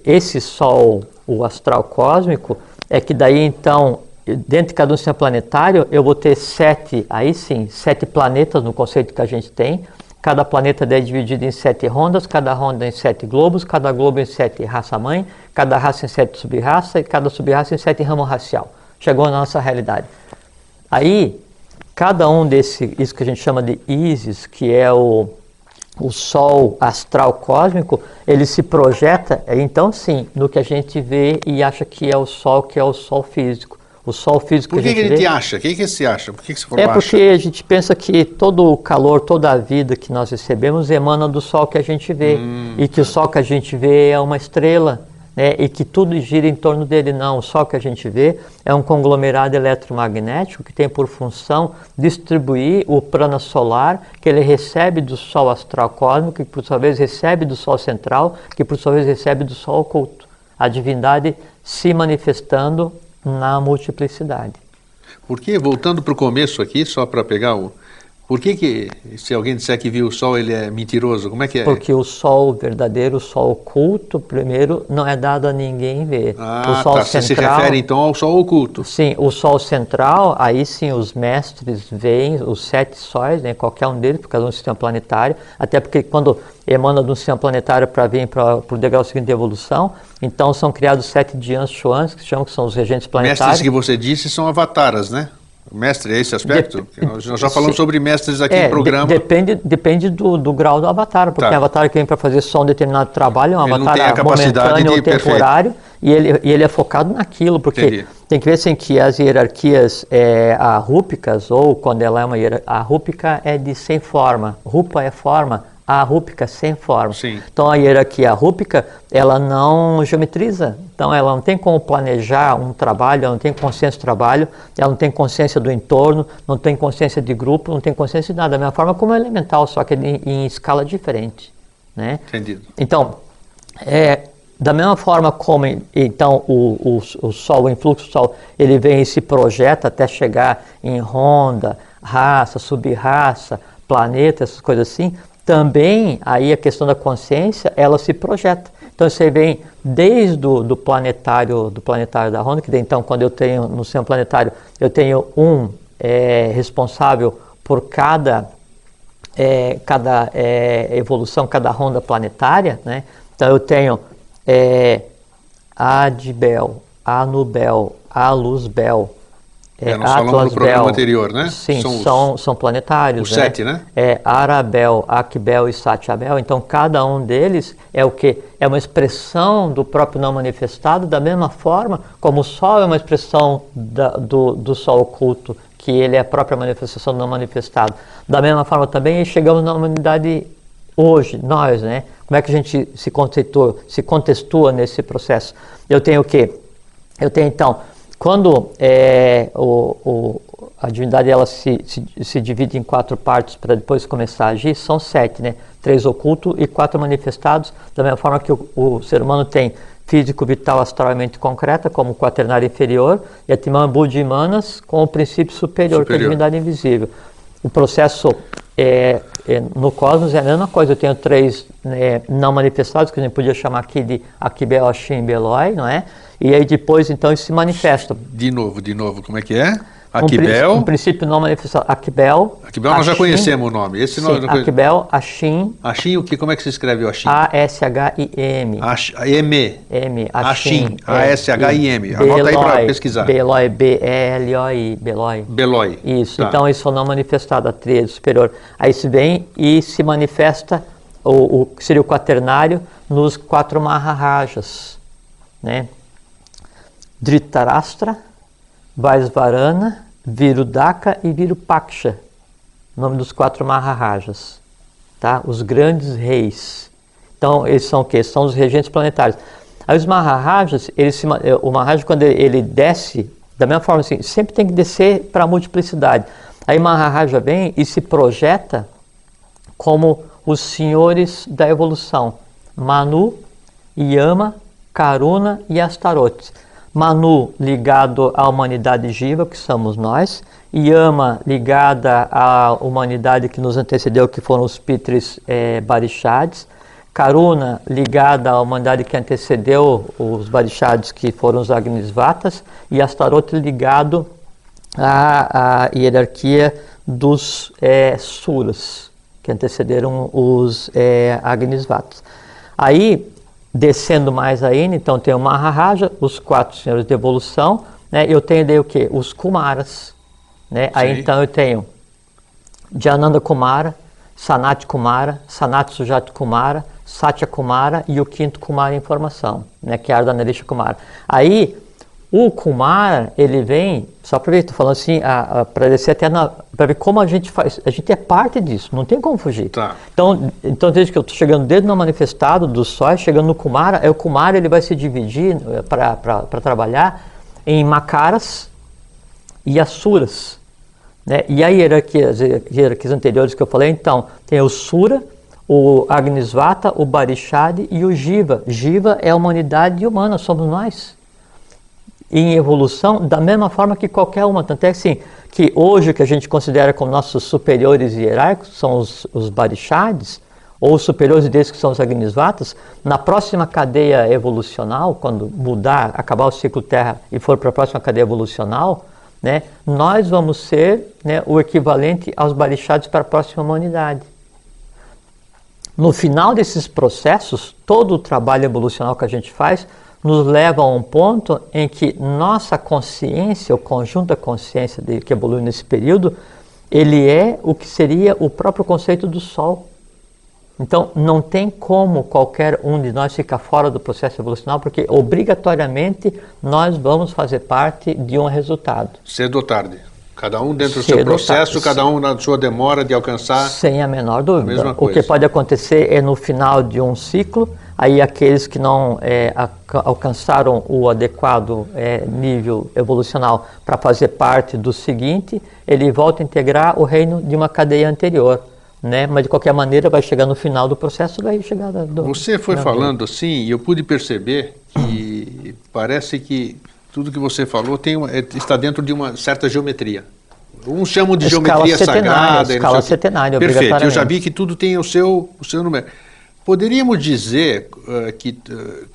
esse Sol, o astral cósmico, é que daí então dentro de cada um sistema planetário eu vou ter sete, aí sim, sete planetas no conceito que a gente tem. Cada planeta é dividido em sete rondas, cada ronda em sete globos, cada globo em sete raça-mãe, cada raça em sete sub-raça e cada sub-raça em sete ramo racial. Chegou na nossa realidade. Aí, cada um desse, isso que a gente chama de Isis, que é o, o Sol astral cósmico, ele se projeta, é, então sim, no que a gente vê e acha que é o Sol, que é o Sol físico. O Sol físico Por que, que que a gente ele te vê, acha? O que, que você acha? Por que, que falou é porque acha? a gente pensa que todo o calor, toda a vida que nós recebemos emana do Sol que a gente vê. Hum, e que o Sol que a gente vê é uma estrela. Né? E que tudo gira em torno dele. Não, o Sol que a gente vê é um conglomerado eletromagnético que tem por função distribuir o prana solar que ele recebe do Sol astral cósmico, que por sua vez recebe do Sol central, que por sua vez recebe do Sol oculto. A divindade se manifestando na multiplicidade. Por que, voltando para o começo aqui, só para pegar o. Por que, que, se alguém disser que viu o sol, ele é mentiroso? Como é que é? Porque o sol verdadeiro, o sol oculto, primeiro, não é dado a ninguém ver. Ah, o sol tá. Você se refere então ao sol oculto. Sim, o sol central, aí sim os mestres veem os sete sóis, né, qualquer um deles, por causa do sistema planetário, até porque quando emana de um sistema planetário para vir para o degrau seguinte de evolução, então são criados sete Dians Chuans, que chamam que são os regentes Mestres planetários. que você disse são avataras, né? Mestre, é esse aspecto? Nós já falamos sobre mestres aqui É, no programa. de- depende depende do, do grau do avatar, porque Tá. o avatar que vem para fazer só um determinado trabalho é um Ele avatar tem a capacidade momentâneo de- ou temporário e ele, e ele é focado naquilo, porque Entendi. tem que ver assim que as hierarquias é, arrúpicas, ou quando ela é uma hierarquia, a rúpica é de sem forma, rupa é forma, a rúpica sem forma. Sim. Então a hierarquia rúpica, ela não geometriza, então ela não tem como planejar um trabalho, ela não tem consciência do trabalho, ela não tem consciência do entorno, não tem consciência de grupo, não tem consciência de nada, da mesma forma como é elemental, só que em, em escala diferente, né? Entendido. Então, é, da mesma forma como então o, o, o Sol, o influxo do Sol, ele vem e se projeta até chegar em ronda, raça, subraça, planeta, essas coisas assim, também aí a questão da consciência, ela se projeta. Então você vem desde o do planetário, do planetário da ronda, que então quando eu tenho no sistema planetário, eu tenho um é, responsável por cada é, cada é, evolução, cada ronda planetária, né? Então eu tenho é, Adbel, Anubel, Alusbel, É, nós falamos no programa anterior, né? Sim, São os- são, planetários. os sete, né? É Arabel, Akbel e Satyabel. Então cada um deles é o que? É uma expressão do próprio não manifestado, da mesma forma como o Sol é uma expressão da- do, do Sol oculto, que ele é a própria manifestação do não manifestado. Da mesma forma também chegamos na humanidade hoje, nós, né? Como é que a gente se contextua, se contextua nesse processo? Eu tenho o quê? Eu tenho então, quando é, o, o- a divindade ela se, se, se divide em quatro partes para depois começar a agir, são sete, né? Três ocultos e quatro manifestados, da mesma forma que o, o ser humano tem físico, vital, astral e mente concreta, como o quaternário inferior, e a Timã Budi e Manas com o princípio superior, que é a Superior. divindade invisível. O processo é, é, no cosmos é a mesma coisa. Eu tenho três né, não manifestados, que a gente podia chamar aqui de Akibel, Ashim e Beloi, não é? E aí depois, então, isso se manifesta. De novo, de novo, como é que é? Um, Aquibel. um princípio não manifestado. Akibel. Aquibel nós já conhecemos o nome. Esse Sim, nós. Akibel, Ashim, Achim, o que? Como é que se escreve o Achim? A-S-H-I-M. Ash- M. M, Ashim, é, A-S-H-I-M. e Anota aí Beloi, pesquisar. Beloi, B-E-L-O-I, Beloi. Beloi. Isso, Tá. então isso não manifestado, a tríade superior. Aí se vem e se manifesta o, o seria o quaternário nos quatro Maharajas, né? Dhritarashtra, Vaisvarana, Virudaka e Virupaksha, nome dos quatro Maharajas, tá? Os grandes reis. Então, eles são o quê? São os regentes planetários. Aí os Maharajas, eles se eh, o Maharaja quando ele, ele desce, da mesma forma assim, sempre tem que descer para a multiplicidade. Aí Maharaja vem e se projeta como os senhores da evolução. Manu, Yama, Karuna e Astaroth. Manu ligado à humanidade Jiva, que somos nós, Yama ligada à humanidade que nos antecedeu, que foram os Pitris é, Barishades, Karuna ligada à humanidade que antecedeu os Barishades, que foram os Agnisvatas, e Astaroth ligado à, à hierarquia dos é, Suras, que antecederam os é, Agnisvatas. Aí, descendo mais ainda, então tem o Maharaja, os quatro senhores de evolução, né? eu tenho daí o que? Os Kumaras, né? Aí então eu tenho Jananda Kumara, Sanat Kumara, Sanat Sujat Kumara, Satya Kumara e o quinto Kumara em formação, né, que é Ardhanarisha Kumara. Aí o Kumara, ele vem, só para ver, estou falando assim, para descer até para ver como a gente faz, a gente é parte disso, não tem como fugir. Tá. Então, então desde que eu estou chegando desde no manifestado do sóis, chegando no Kumara, é o Kumara ele vai se dividir eh, para trabalhar em Makaras e Asuras. Né? E a hierarquia, as hierarquias anteriores que eu falei, então, tem o Sura, o Agnisvata, o Barishad e o Jiva. Jiva é a humanidade humana, somos nós. Em evolução, da mesma forma que qualquer uma. Tanto é assim, que hoje que a gente considera como nossos superiores hierárquicos são os, os Barishads, ou superiores deles que são os Agnisvatas, na próxima cadeia evolucional, quando mudar, acabar o ciclo Terra e for para a próxima cadeia evolucional, né, nós vamos ser né, o equivalente aos balichados para a próxima humanidade. No final desses processos, todo o trabalho evolucional que a gente faz nos leva a um ponto em que nossa consciência, o conjunto da consciência de, que evolui nesse período, ele é o que seria o próprio conceito do Sol. Então, não tem como qualquer um de nós ficar fora do processo evolucional, porque obrigatoriamente nós vamos fazer parte de um resultado. Cedo ou tarde. Cada um dentro do seu processo, cada um na sua demora de alcançar. Sem a menor dúvida. A o que pode acontecer é no final de um ciclo, aí aqueles que não é, alcançaram o adequado é, nível evolucional para fazer parte do seguinte, ele volta a integrar o reino de uma cadeia anterior né? Mas de qualquer maneira vai chegar no final do processo, vai chegar do, Você foi falando assim, e eu pude perceber que parece que tudo que você falou tem uma, é, está dentro de uma certa geometria. Uns chamam de escala geometria sagrada. Escala setenária, Perfeito, eu já vi que tudo tem o seu, o seu número. Poderíamos dizer uh, que,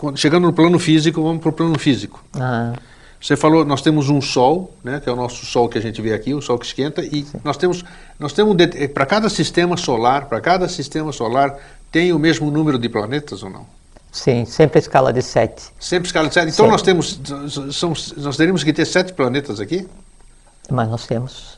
uh, chegando no plano físico, vamos para o plano físico. Ah. Você falou, nós temos um sol, né, que é o nosso sol que a gente vê aqui, o sol que esquenta, e Sim. nós temos, nós temos eh, para cada sistema solar, para cada sistema solar tem o mesmo número de planetas ou não? Sim, sempre a escala de sete. Sempre escala de sete. Então nós temos, são, nós teríamos que ter sete planetas aqui? Mas nós temos.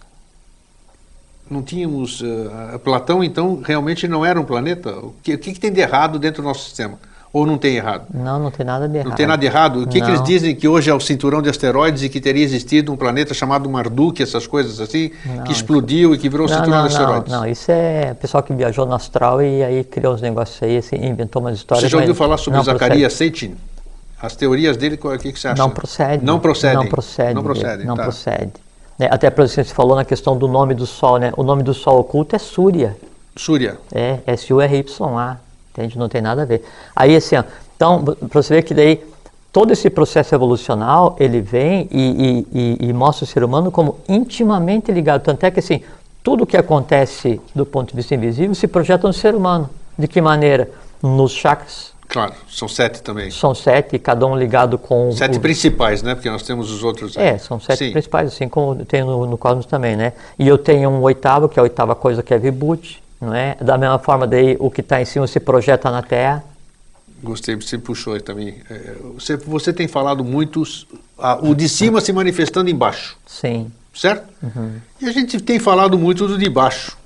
Não tínhamos. Uh, Platão, então, realmente não era um planeta? O que, o que, que tem de errado dentro do nosso sistema? Ou não tem errado? Não, não tem nada de errado. Não tem nada de errado? O que, que, eles dizem que hoje é o cinturão de asteroides e que teria existido um planeta chamado Marduk, essas coisas assim, não, que explodiu isso... e que virou não, cinturão não, de asteroides? Não, não, isso é o pessoal que viajou no astral e aí criou os negócios aí, assim, inventou umas histórias. Você já ouviu falar sobre Zacarias Seitin? As teorias dele, o que, que você acha? Não procede. Não procede. Não procede. Não procede. Não tá. procede. É, até por exemplo, você falou na questão do nome do Sol, né? O nome do Sol oculto é Súria. Súria. É, S-U-R-Y-A. Entende? Não tem nada a ver. Aí, assim, ó, então, para você ver que daí todo esse processo evolucional ele vem e, e, e, e, mostra o ser humano como intimamente ligado. Tanto é que assim, tudo que acontece do ponto de vista invisível se projeta no ser humano. De que maneira? Nos chakras. Claro, são sete também. São sete, cada um ligado com. Sete o... principais, né? Porque nós temos os outros. É, são sete Sim. principais, assim como tem no, no Cosmos também, né? E eu tenho um oitavo, que é a oitava coisa que é Vibhuti, não é? Da mesma forma, daí o que está em cima se projeta na Terra. Gostei, você puxou também. É, você, você tem falado muito o de cima se manifestando embaixo. Sim. Certo? Uhum. E a gente tem falado muito do de baixo.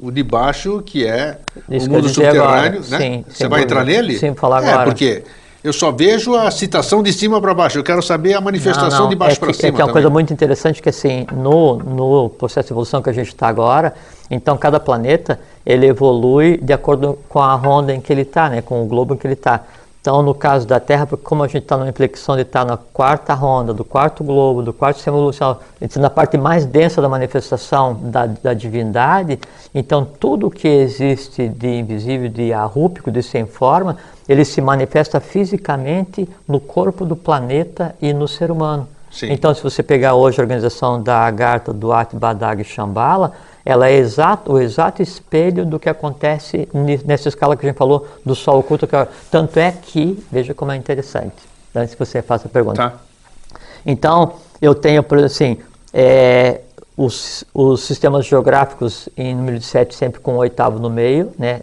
O de baixo, que é Isso o mundo subterrâneo. Né? Sim, você vai entrar nele? Sim, falar agora. É, porque eu só vejo a citação de cima para baixo. Eu quero saber a manifestação não, não. de baixo é para cima. É que é uma coisa muito interessante que assim, no, no processo de evolução que a gente está agora, então cada planeta ele evolui de acordo com a ronda em que ele está, né, com o globo em que ele está. Então, no caso da Terra, porque como a gente está numa inflexão de estar tá na quarta ronda, do quarto globo, do quarto sistema evolucional, na parte mais densa da manifestação da, da divindade, então tudo que existe de invisível, de arrúpico, de sem forma, ele se manifesta fisicamente no corpo do planeta e no ser humano. Sim. Então, se você pegar hoje a organização da Agartha, Duat, Badag e Shambhala, ela é exato, o exato espelho do que acontece nessa escala que a gente falou do Sol oculto. Que, é, tanto é que, veja como é interessante, antes que você faça a pergunta. Tá. Então, eu tenho, por exemplo, assim, é, os, os sistemas geográficos em número de sete sempre com o oitavo no meio, né?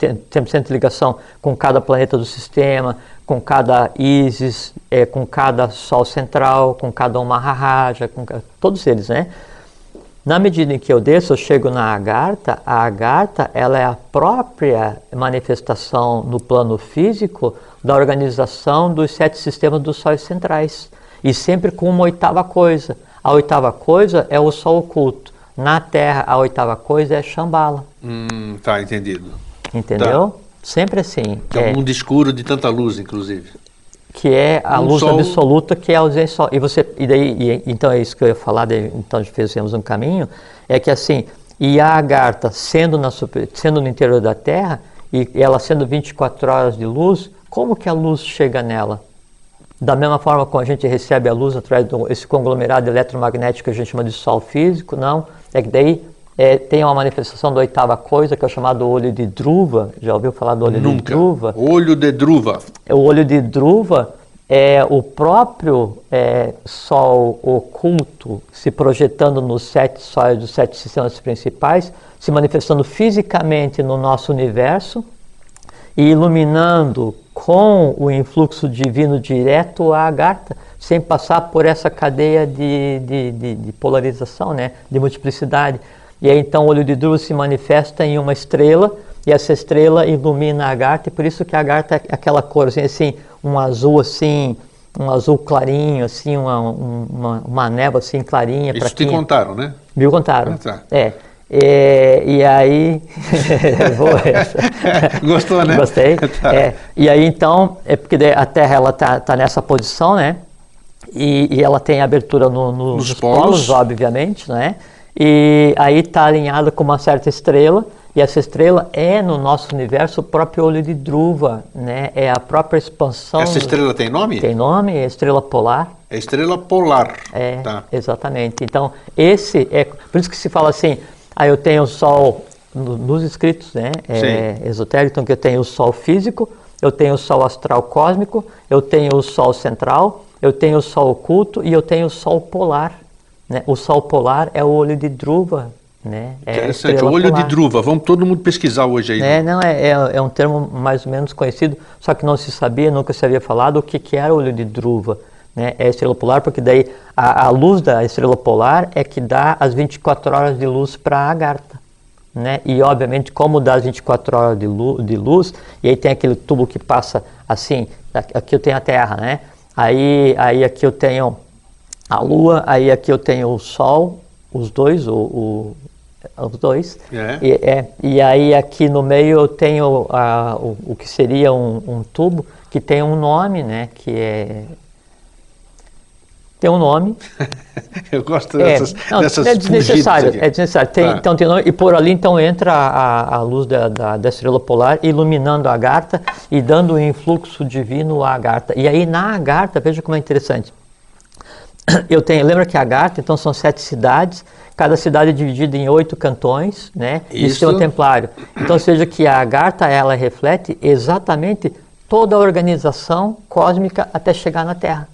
100% de ligação com cada planeta do sistema, com cada Isis, é, com cada Sol central, com cada Maharaja, com todos eles, né? Na medida em que eu desço, eu chego na Agartha, a Agartha ela é a própria manifestação no plano físico da organização dos sete sistemas dos sóis centrais. E sempre com uma oitava coisa. A oitava coisa é o sol oculto. Na Terra, a oitava coisa é Shambhala. Hum, tá, entendido. Entendeu? Tá. Sempre assim. Que é um mundo escuro de tanta luz, inclusive que é a um luz sol... absoluta, que é a ausência sol. E você, e daí, e, então é isso que eu ia falar, de, então fizemos um caminho, é que assim, e a agarta sendo, na, sendo no interior da Terra, e ela sendo 24 horas de luz, como que a luz chega nela? Da mesma forma como a gente recebe a luz através desse conglomerado eletromagnético que a gente chama de sol físico, não, é que daí é, tem uma manifestação da oitava coisa, que é o chamado olho de Druva. Já ouviu falar do olho Nunca. de Druva? Olho de Druva. O olho de Druva é o próprio é, Sol oculto se projetando nos sete sóis dos sete sistemas principais, se manifestando fisicamente no nosso universo e iluminando com o influxo divino direto a Agartha, sem passar por essa cadeia de, de, de, de polarização, né, de multiplicidade. E aí então o olho de Druva se manifesta em uma estrela e essa estrela ilumina a Agartha e por isso que a Agartha é aquela cor assim, assim um azul assim, um azul clarinho, assim, uma, uma, uma névoa assim clarinha. Isso te contaram, né? Me contaram. Ah, tá. É. E, e aí. Boa essa. Gostou, né? Gostei. Tá. É, e aí então, é porque a Terra ela tá, tá nessa posição, né? E, e ela tem abertura no, no, nos, nos polos. polos, obviamente, né? E aí está alinhado com uma certa estrela, e essa estrela é no nosso universo o próprio olho de Druva, né? É a própria expansão. Essa estrela tem nome? Tem nome, é estrela polar. É estrela polar. É, tá. exatamente. Então, esse é. Por isso que se fala assim, aí ah, eu tenho o Sol no, nos escritos, né? É, esotérico, então que eu tenho o Sol físico, eu tenho o Sol astral cósmico, eu tenho o Sol central, eu tenho o Sol oculto e eu tenho o Sol polar. Né? O Sol polar é o olho de Druva. Né? É Interessante, o olho polar. de Druva. Vamos todo mundo pesquisar hoje aí. É, não, é, é, um termo mais ou menos conhecido, só que não se sabia, nunca se havia falado o que, que era o olho de Druva. Né? É a estrela polar, porque daí a, a luz da estrela polar é que dá as 24 horas de luz para a Agartha. Né? E obviamente, como dá as 24 horas de luz, de luz, e aí tem aquele tubo que passa assim, aqui eu tenho a Terra, né? Aí, aí aqui eu tenho a Lua, aí aqui eu tenho o Sol, os dois, o, o os dois. É. E, é, e aí aqui no meio eu tenho a, o, o que seria um, um, tubo que tem um nome, né? Que é tem um nome. eu gosto dessas, é, não, dessas é desnecessário, é desnecessário. Tem, ah. Então tem nome, e por ali então entra a, a luz da, da, da, estrela polar iluminando a Agartha e dando o influxo divino à Agartha. E aí na Agartha, veja como é interessante eu tenho, lembra que a Agartha, então são sete cidades, cada cidade é dividida em oito cantões, né? Isso. E seu templário. Então veja que a Agartha, ela reflete exatamente toda a organização cósmica até chegar na Terra.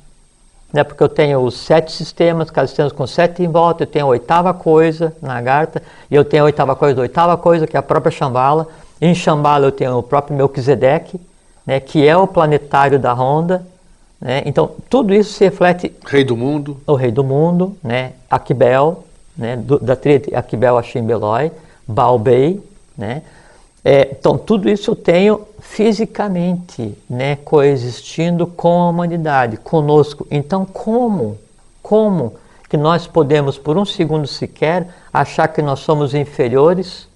Né? Porque eu tenho os sete sistemas, cada sistema com sete em volta, eu tenho a oitava coisa na Agartha, e eu tenho a oitava coisa da oitava coisa, que é a própria Shambhala. Em Shambhala eu tenho o próprio Melquisedeque, né? que é o planetário da Ronda, né? Então, tudo isso se reflete... Rei do mundo. O rei do mundo, né? Akibel, né? Do, da tríade Akibel, Ashim, Beloi, Baobei, né? É, então, tudo isso eu tenho fisicamente, né? Coexistindo com a humanidade, conosco. Então, como? Como que nós podemos, por um segundo sequer, achar que nós somos inferiores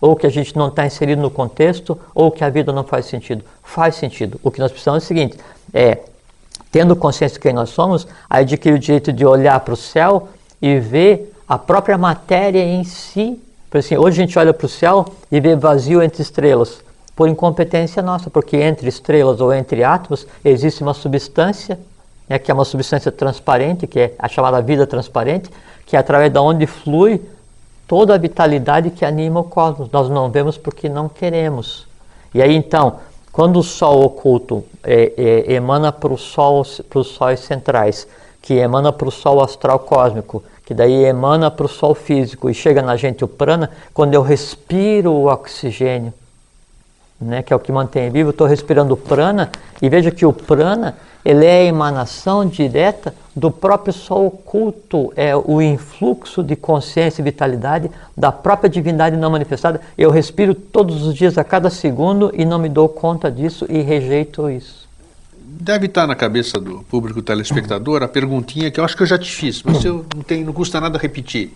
ou que a gente não está inserido no contexto, ou que a vida não faz sentido. Faz sentido. O que nós precisamos é o seguinte: é, tendo consciência de quem nós somos, adquirir o direito de olhar para o céu e ver a própria matéria em si. Por assim, hoje a gente olha para o céu e vê vazio entre estrelas, por incompetência nossa, porque entre estrelas ou entre átomos existe uma substância, né, que é uma substância transparente, que é a chamada vida transparente, que é através da onde flui toda a vitalidade que anima o cosmos. Nós não vemos porque não queremos. E aí então, quando o Sol oculto é, é, emana para os sóis centrais, que emana para o Sol astral cósmico, que daí emana para o Sol físico e chega na gente o prana, quando eu respiro o oxigênio, né, que é o que mantém vivo, estou respirando prana, e veja que o prana ele é a emanação direta do próprio sol oculto, é o influxo de consciência e vitalidade da própria divindade não manifestada. Eu respiro todos os dias, a cada segundo, e não me dou conta disso e rejeito isso. Deve estar na cabeça do público telespectador a perguntinha que eu acho que eu já te fiz, mas eu não, tenho, não custa nada repetir.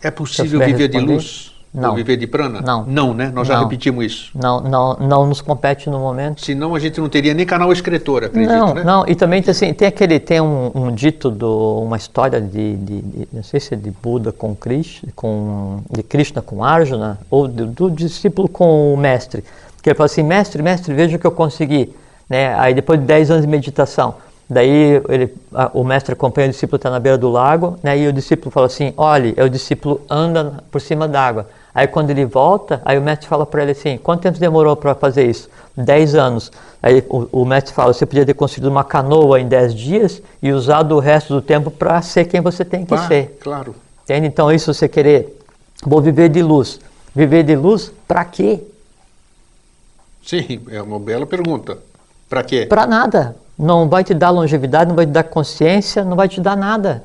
É possível viver responder? de luz? Não. Viver de prana? Não. Não, né? Nós não. já repetimos isso. Não, não, não nos compete no momento. Senão a gente não teria nem canal escritor, acredito, não, né? Não, e também assim, tem aquele, tem um, um dito, do, uma história de, de, de, não sei se é de Buda com Krishna, com, de Krishna com Arjuna, ou do, do discípulo com o mestre, que ele fala assim, mestre, mestre, veja o que eu consegui. Né? Aí depois de 10 anos de meditação, Daí ele, a, o mestre acompanha o discípulo, está na beira do lago, né, e o discípulo fala assim: olhe, é o discípulo anda por cima d'água. Aí quando ele volta, aí o mestre fala para ele assim: quanto tempo demorou para fazer isso? Dez anos. Aí o, o, mestre fala: você podia ter construído uma canoa em dez dias e usado o resto do tempo para ser quem você tem que ah, ser. Claro. Entende? Então, isso você querer, vou viver de luz. Viver de luz para quê? Sim, é uma bela pergunta. Para quê? Para nada. Não vai te dar longevidade, não vai te dar consciência, não vai te dar nada.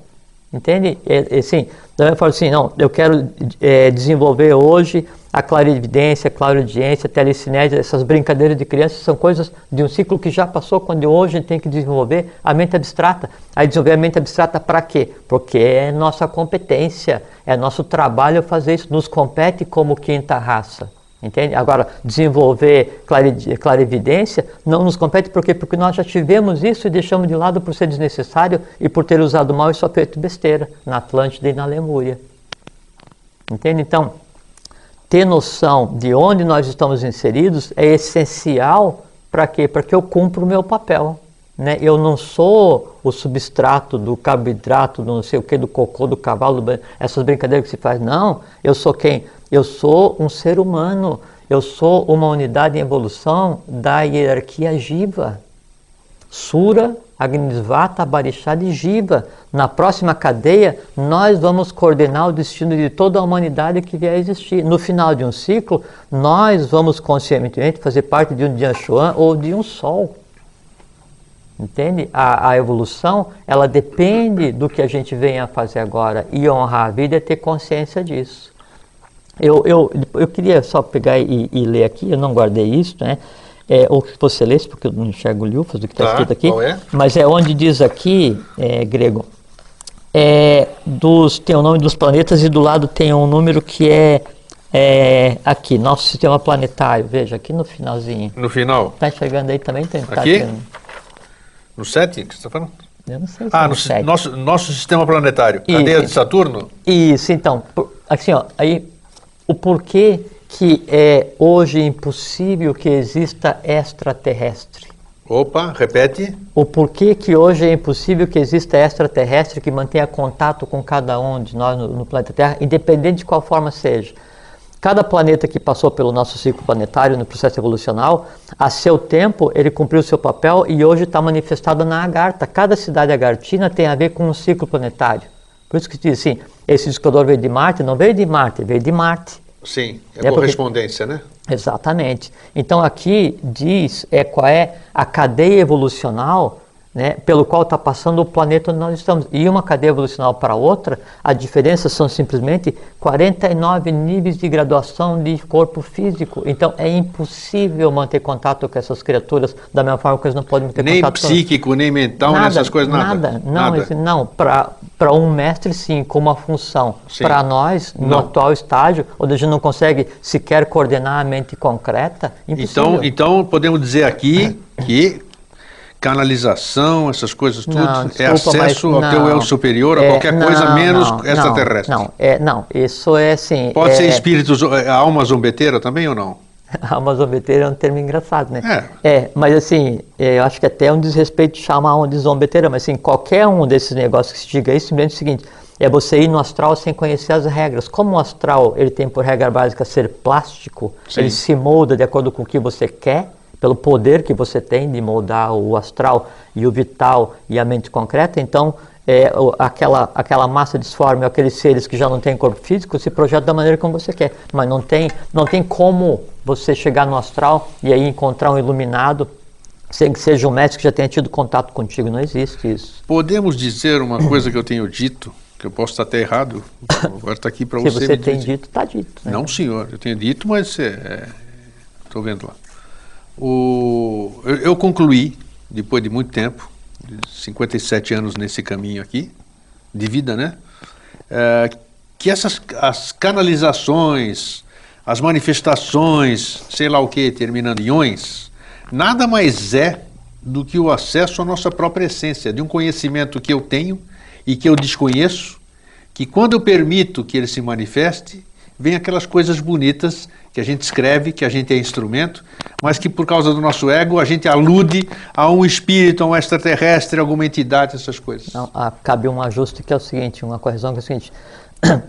Entende? É, é, assim, eu falo assim, não, eu quero é, desenvolver hoje a clarividência, clariaudiência, a telecinese, essas brincadeiras de crianças são coisas de um ciclo que já passou, quando hoje tem que desenvolver a mente abstrata. Aí desenvolver a mente abstrata para quê? Porque é nossa competência, é nosso trabalho fazer isso, nos compete como quinta raça. Entende? Agora, desenvolver clarividência não nos compete por quê? Porque nós já tivemos isso e deixamos de lado por ser desnecessário e por ter usado mal e só feito besteira na Atlântida e na Lemúria. Entende? Então, ter noção de onde nós estamos inseridos é essencial para quê? Para que eu cumpra o meu papel. Né? Eu não sou o substrato do carboidrato, do não sei o que, do cocô, do cavalo, do... essas brincadeiras que se faz. Não, eu sou quem? Eu sou um ser humano. Eu sou uma unidade em evolução da hierarquia Jiva. Sura, Agnisvata, Barishad e Jiva. Na próxima cadeia, nós vamos coordenar o destino de toda a humanidade que vier a existir. No final de um ciclo, nós vamos conscientemente fazer parte de um Dianshuan ou de um Sol. Entende? A, a, evolução, ela depende do que a gente venha a fazer agora. E honrar a vida é ter consciência disso. Eu, eu, eu queria só pegar e, e ler aqui, eu não guardei isso, né? É, ou que você lesse, porque eu não enxergo lufas do que está tá, escrito aqui. É? Mas é onde diz aqui, é, grego, é, dos, tem o nome dos planetas e do lado tem um número que é, é aqui, nosso sistema planetário. Veja, aqui no finalzinho. No final? Está enxergando aí também? Tem, tá aqui? Tá no 7 que você está falando? Eu não sei se ah, no, nosso, nosso sistema planetário. Cadeia de Saturno? Isso, então. Assim, ó, aí o porquê que é hoje impossível que exista extraterrestre. Opa, repete. O porquê que hoje é impossível que exista extraterrestre que mantenha contato com cada um de nós no, no planeta Terra, independente de qual forma seja. Cada planeta que passou pelo nosso ciclo planetário no processo evolucional, a seu tempo ele cumpriu seu papel e hoje está manifestado na Agartha. Cada cidade agartina tem a ver com um ciclo planetário. Por isso que diz assim, esse discador veio de Marte, não veio de Marte, veio de Marte. Sim, é, é correspondência, porque... né? Exatamente. Então aqui diz é, qual é a cadeia evolucional né, pelo qual está passando o planeta onde nós estamos. E uma cadeia evolucional para outra, a diferença são simplesmente 49 níveis de graduação de corpo físico. Então é impossível manter contato com essas criaturas da mesma forma que eles não podem manter nem contato psíquico, nem mental, nada, nessas coisas, nada. Nada, não, Nada. esse- não. Para um mestre, sim, com uma função. Para nós, no Não. atual estágio, onde a gente não consegue sequer coordenar a mente concreta, impossível. Então, então podemos dizer aqui que canalização, essas coisas tudo, Não, é desculpa, acesso mas ao teu não. eu superior, a É, qualquer coisa não, menos não, extraterrestre. Não, é, não, isso é assim. Pode é, ser espíritos, é, alma zombeteira também ou não? Alma zombeteira é um termo engraçado, né? É. É, mas assim, é, eu acho que até é um desrespeito chamar alma de zombeteira, mas assim, qualquer um desses negócios que se diga isso, simplesmente é o seguinte, é você ir no astral sem conhecer as regras. Como o astral, ele tem por regra básica ser plástico, Sim. ele se molda de acordo com o que você quer, pelo poder que você tem de moldar o astral e o vital e a mente concreta, então é, aquela, aquela massa disforme, aqueles seres que já não têm corpo físico, se projeta da maneira como você quer. Mas não tem, não tem como você chegar no astral e aí encontrar um iluminado sem que seja um mestre que já tenha tido contato contigo. Não existe isso. Podemos dizer uma coisa que eu tenho dito, que eu posso estar até errado, agora está aqui para Se você. você me tem dito, está dito. né? Não, senhor, eu tenho dito, mas estou vendo lá. O, eu, eu concluí, depois de muito tempo, de 57 anos nesse caminho aqui, de vida, né? eh, que essas as canalizações, as manifestações, sei lá o que, terminando em ões, nada mais é do que o acesso à nossa própria essência, de um conhecimento que eu tenho e que eu desconheço, que quando eu permito que ele se manifeste, vem aquelas coisas bonitas que a gente escreve, que a gente é instrumento, mas que por causa do nosso ego a gente alude a um espírito, a um extraterrestre, a alguma entidade, essas coisas. Não, ah, cabe um ajuste que é o seguinte, uma correção que é o seguinte.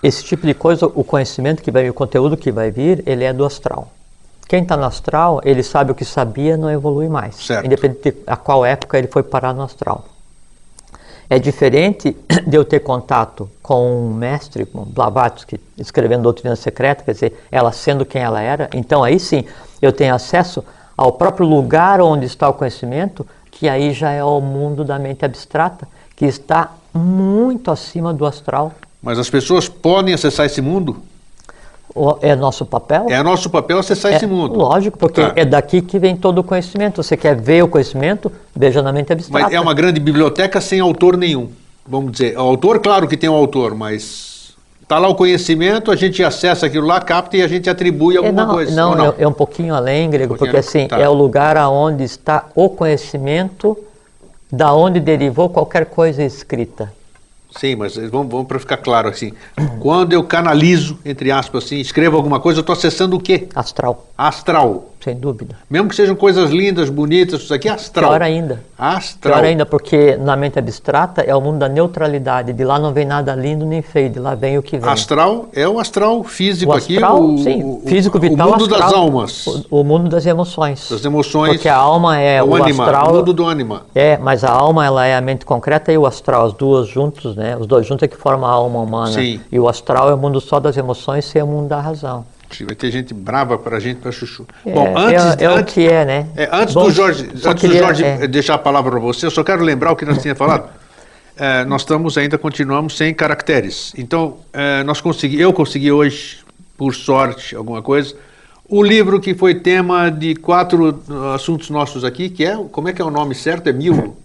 Esse tipo de coisa, o conhecimento que vai vir, o conteúdo que vai vir, ele é do astral. Quem está no astral, ele sabe o que sabia, não evolui mais. Certo. Independente de a qual época ele foi parar no astral. É diferente de eu ter contato com um mestre, com Blavatsky, escrevendo Doutrina Secreta, quer dizer, ela sendo quem ela era. Então aí sim, eu tenho acesso ao próprio lugar onde está o conhecimento, que aí já é o mundo da mente abstrata, que está muito acima do astral. Mas as pessoas podem acessar esse mundo? É nosso papel? É nosso papel acessar É, esse mundo. Lógico, porque Tá. é daqui que vem todo o conhecimento. Você quer ver o conhecimento, veja na mente abstrata. Mas é uma grande biblioteca sem autor nenhum. Vamos dizer, o autor, claro que tem um autor, mas está lá o conhecimento, a gente acessa aquilo lá, capta e a gente atribui É, alguma não, coisa. não, não? É, é um pouquinho além, grego, pouquinho porque assim, Tá. é o lugar aonde está o conhecimento da onde derivou qualquer coisa escrita. Sim, mas vamos, vamos para ficar claro assim. Quando eu canalizo, entre aspas, assim, escrevo alguma coisa, eu estou acessando o quê? Astral, Astral. Sem dúvida. Mesmo que sejam coisas lindas, bonitas, isso aqui é astral. Pior ainda. Astral. Pior ainda, porque na mente abstrata é o mundo da neutralidade. De lá não vem nada lindo nem feio, de lá vem o que vem. Astral é o astral físico o aqui, astral, o, sim, o- físico, o vital, mundo das astral. almas, O, o mundo das emoções. das emoções. Porque a alma é o o anima, astral. o mundo do ânima. É, mas a alma ela é a mente concreta e o astral, as duas juntos, né? Os dois juntos é que formam a alma humana. Sim. E o astral é o mundo só das emoções, sem o mundo da razão. Vai ter gente brava para a gente, para chuchu. É, Bom, antes, é, é o antes, que é, né? é, antes Bom, do Jorge, antes queria- do Jorge é. deixar a palavra para você, eu só quero lembrar o que nós tínhamos falado. É, nós estamos ainda, continuamos sem caracteres. Então, é, nós consegui, eu consegui hoje, por sorte, alguma coisa, o livro que foi tema de quatro assuntos nossos aqui, que é, como é que é o nome certo? É mil,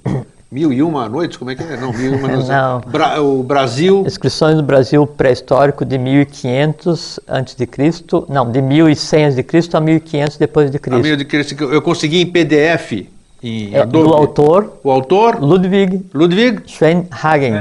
mil e uma noites? Como é que é? Não, mil e uma noites. Não. Bra- o Brasil, Inscrições do Brasil pré-histórico de 1500 antes de Cristo, não, de 1100 antes de Cristo a 1500 depois de a Cristo. meio de Cristo, eu consegui em PDF, em É, Adobe. do autor O autor, Ludwig Ludwig Schwenhagen.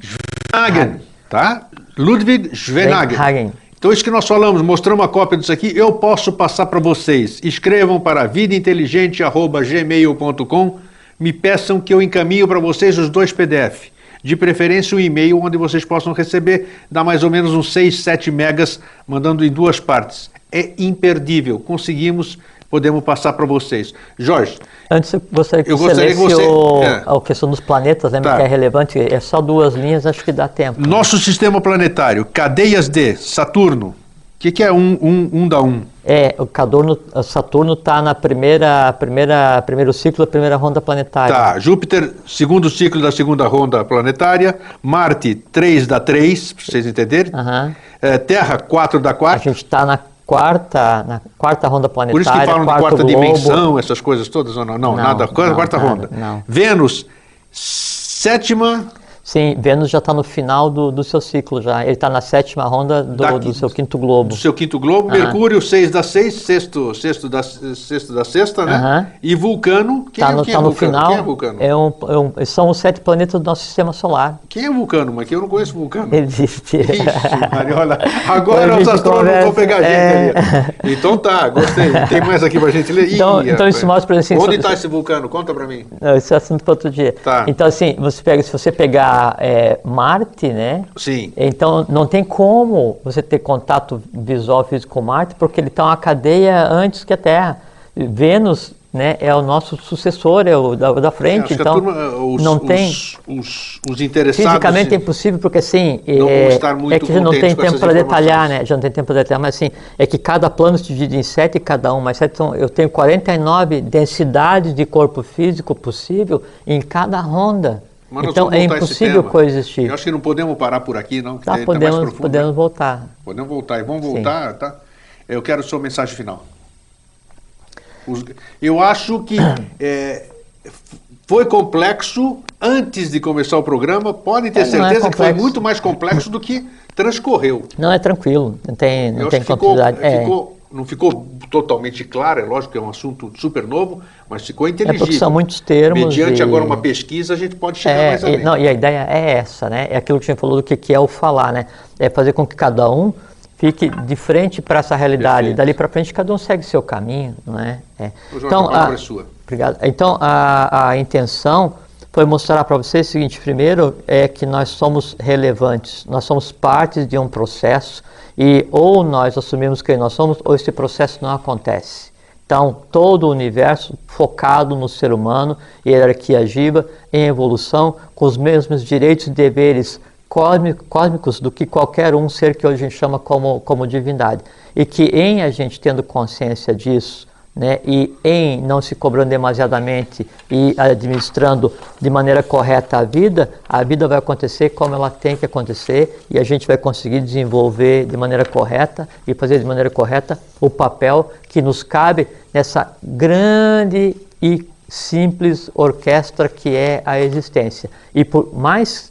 Schwenhagen, tá? Ludwig Schwenhagen. Schwenhagen. Então, isso que nós falamos, mostramos uma cópia disso aqui, eu posso passar para vocês. Escrevam para vidainteligente.gmail.com, me peçam que eu encaminho para vocês os dois PDF. De preferência, um e-mail onde vocês possam receber, dá mais ou menos uns 6, 7 megas, mandando em duas partes. É imperdível, conseguimos, podemos passar para vocês. Jorge, Antes eu gostaria que Eu você gostaria que lesse você- o- é. a questão dos planetas, lembra Tá. que é relevante, é só duas linhas, acho que dá tempo. nosso sistema planetário, cadeias de Saturno, o que, que é um, um, um da um? É, o Cadorno, Saturno está na primeira, primeira, primeiro ciclo da primeira ronda planetária. Tá, Júpiter, segundo ciclo da segunda ronda planetária, Marte, 3 da 3, para vocês entenderem, Aham. É, Terra, 4 da A 4, gente está na quarta, na quarta ronda planetária. por isso que falam de quarta globo. dimensão, essas coisas todas, não? Não, Não, nada, quarta, não, quarta nada, ronda. não. Vênus, sétima, Sim, Vênus já está no final do, do seu ciclo já. Ele está na sétima ronda do, do seu quinto globo. do seu quinto globo. Mercúrio, 6 da 6, sexto, sexto, da, sexto da sexta, né? E Vulcano, quem, Está é- no, quem tá é no Vulcano? final. Quem é Vulcano? É um, é um- são os sete planetas do nosso sistema solar. Quem é Vulcano, mas que eu não conheço Vulcano. Existe. Ixi, Mariola, agora os astrônomos vão pegar a gente é. ali. Então tá, gostei. Tem mais aqui pra gente ler? Ih, Então- então isso mostra pra gente, Onde assim, está esse vulcano? Conta pra mim. Esse é assunto para outro dia. Tá. Então, assim, você pega, se você pegar é, Marte, né? Sim. Então, não tem como você ter contato visual físico com Marte, porque ele está uma cadeia antes que a Terra. Vênus, né, é o nosso sucessor, é o da, da frente. a Então, turma, os, não os, tem. Os, os interessados. Fisicamente é impossível, porque assim, Não é, vão estar muito é que a gente não tem tempo para detalhar, né? Já não tem tempo para detalhar, mas assim, é que cada plano se divide em sete, cada um mais sete. Então, eu tenho 49 densidades de corpo físico possível em cada ronda. Mas então, é impossível coexistir. Eu acho que não podemos parar por aqui, não. que Tá, tá podemos, profundo, podemos voltar. Podemos voltar. E vamos Sim. voltar, tá? Eu quero sua mensagem final. Os- eu acho que é, foi complexo antes de começar o programa. Podem ter É, é certeza que foi muito mais complexo do que transcorreu. Não é tranquilo, não tem, não Eu tem que ficou, complexidade. É, ficou- não ficou totalmente claro, é lógico que é um assunto super novo, mas ficou inteligível. É porque são muitos termos Mediante e- agora uma pesquisa, a gente pode chegar É, mais e, além. não, e a ideia é essa, né? É aquilo que a gente falou do que, que é o falar, né? É fazer com que cada um fique de frente para essa realidade. Perfeito. Dali para frente, cada um segue seu caminho, não é? é. Ô, Jorge, a palavra é sua. Obrigado. Então, a, a intenção foi mostrar para vocês o seguinte: primeiro, é que nós somos relevantes, nós somos partes de um processo e ou nós assumimos quem nós somos, ou esse processo não acontece. Então, todo o universo focado no ser humano, hierarquia agiva, em evolução, com os mesmos direitos e deveres cósmi- cósmicos do que qualquer um ser que hoje a gente chama como, como divindade. E que em a gente tendo consciência disso, né, e em não se cobrando demasiadamente e administrando de maneira correta a vida, a vida vai acontecer como ela tem que acontecer e a gente vai conseguir desenvolver de maneira correta e fazer de maneira correta o papel que nos cabe nessa grande e simples orquestra que é a existência. E por mais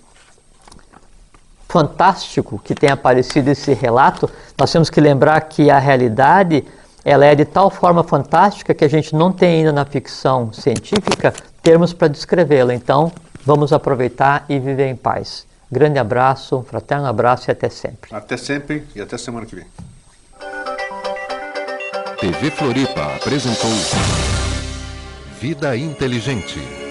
fantástico que tenha aparecido esse relato, nós temos que lembrar que a realidade ela é de tal forma fantástica que a gente não tem ainda na ficção científica termos para descrevê-la. Então, vamos aproveitar e viver em paz. Grande abraço, um fraterno abraço e até sempre. Até sempre e até semana que vem. TV Floripa apresentou Vida Inteligente.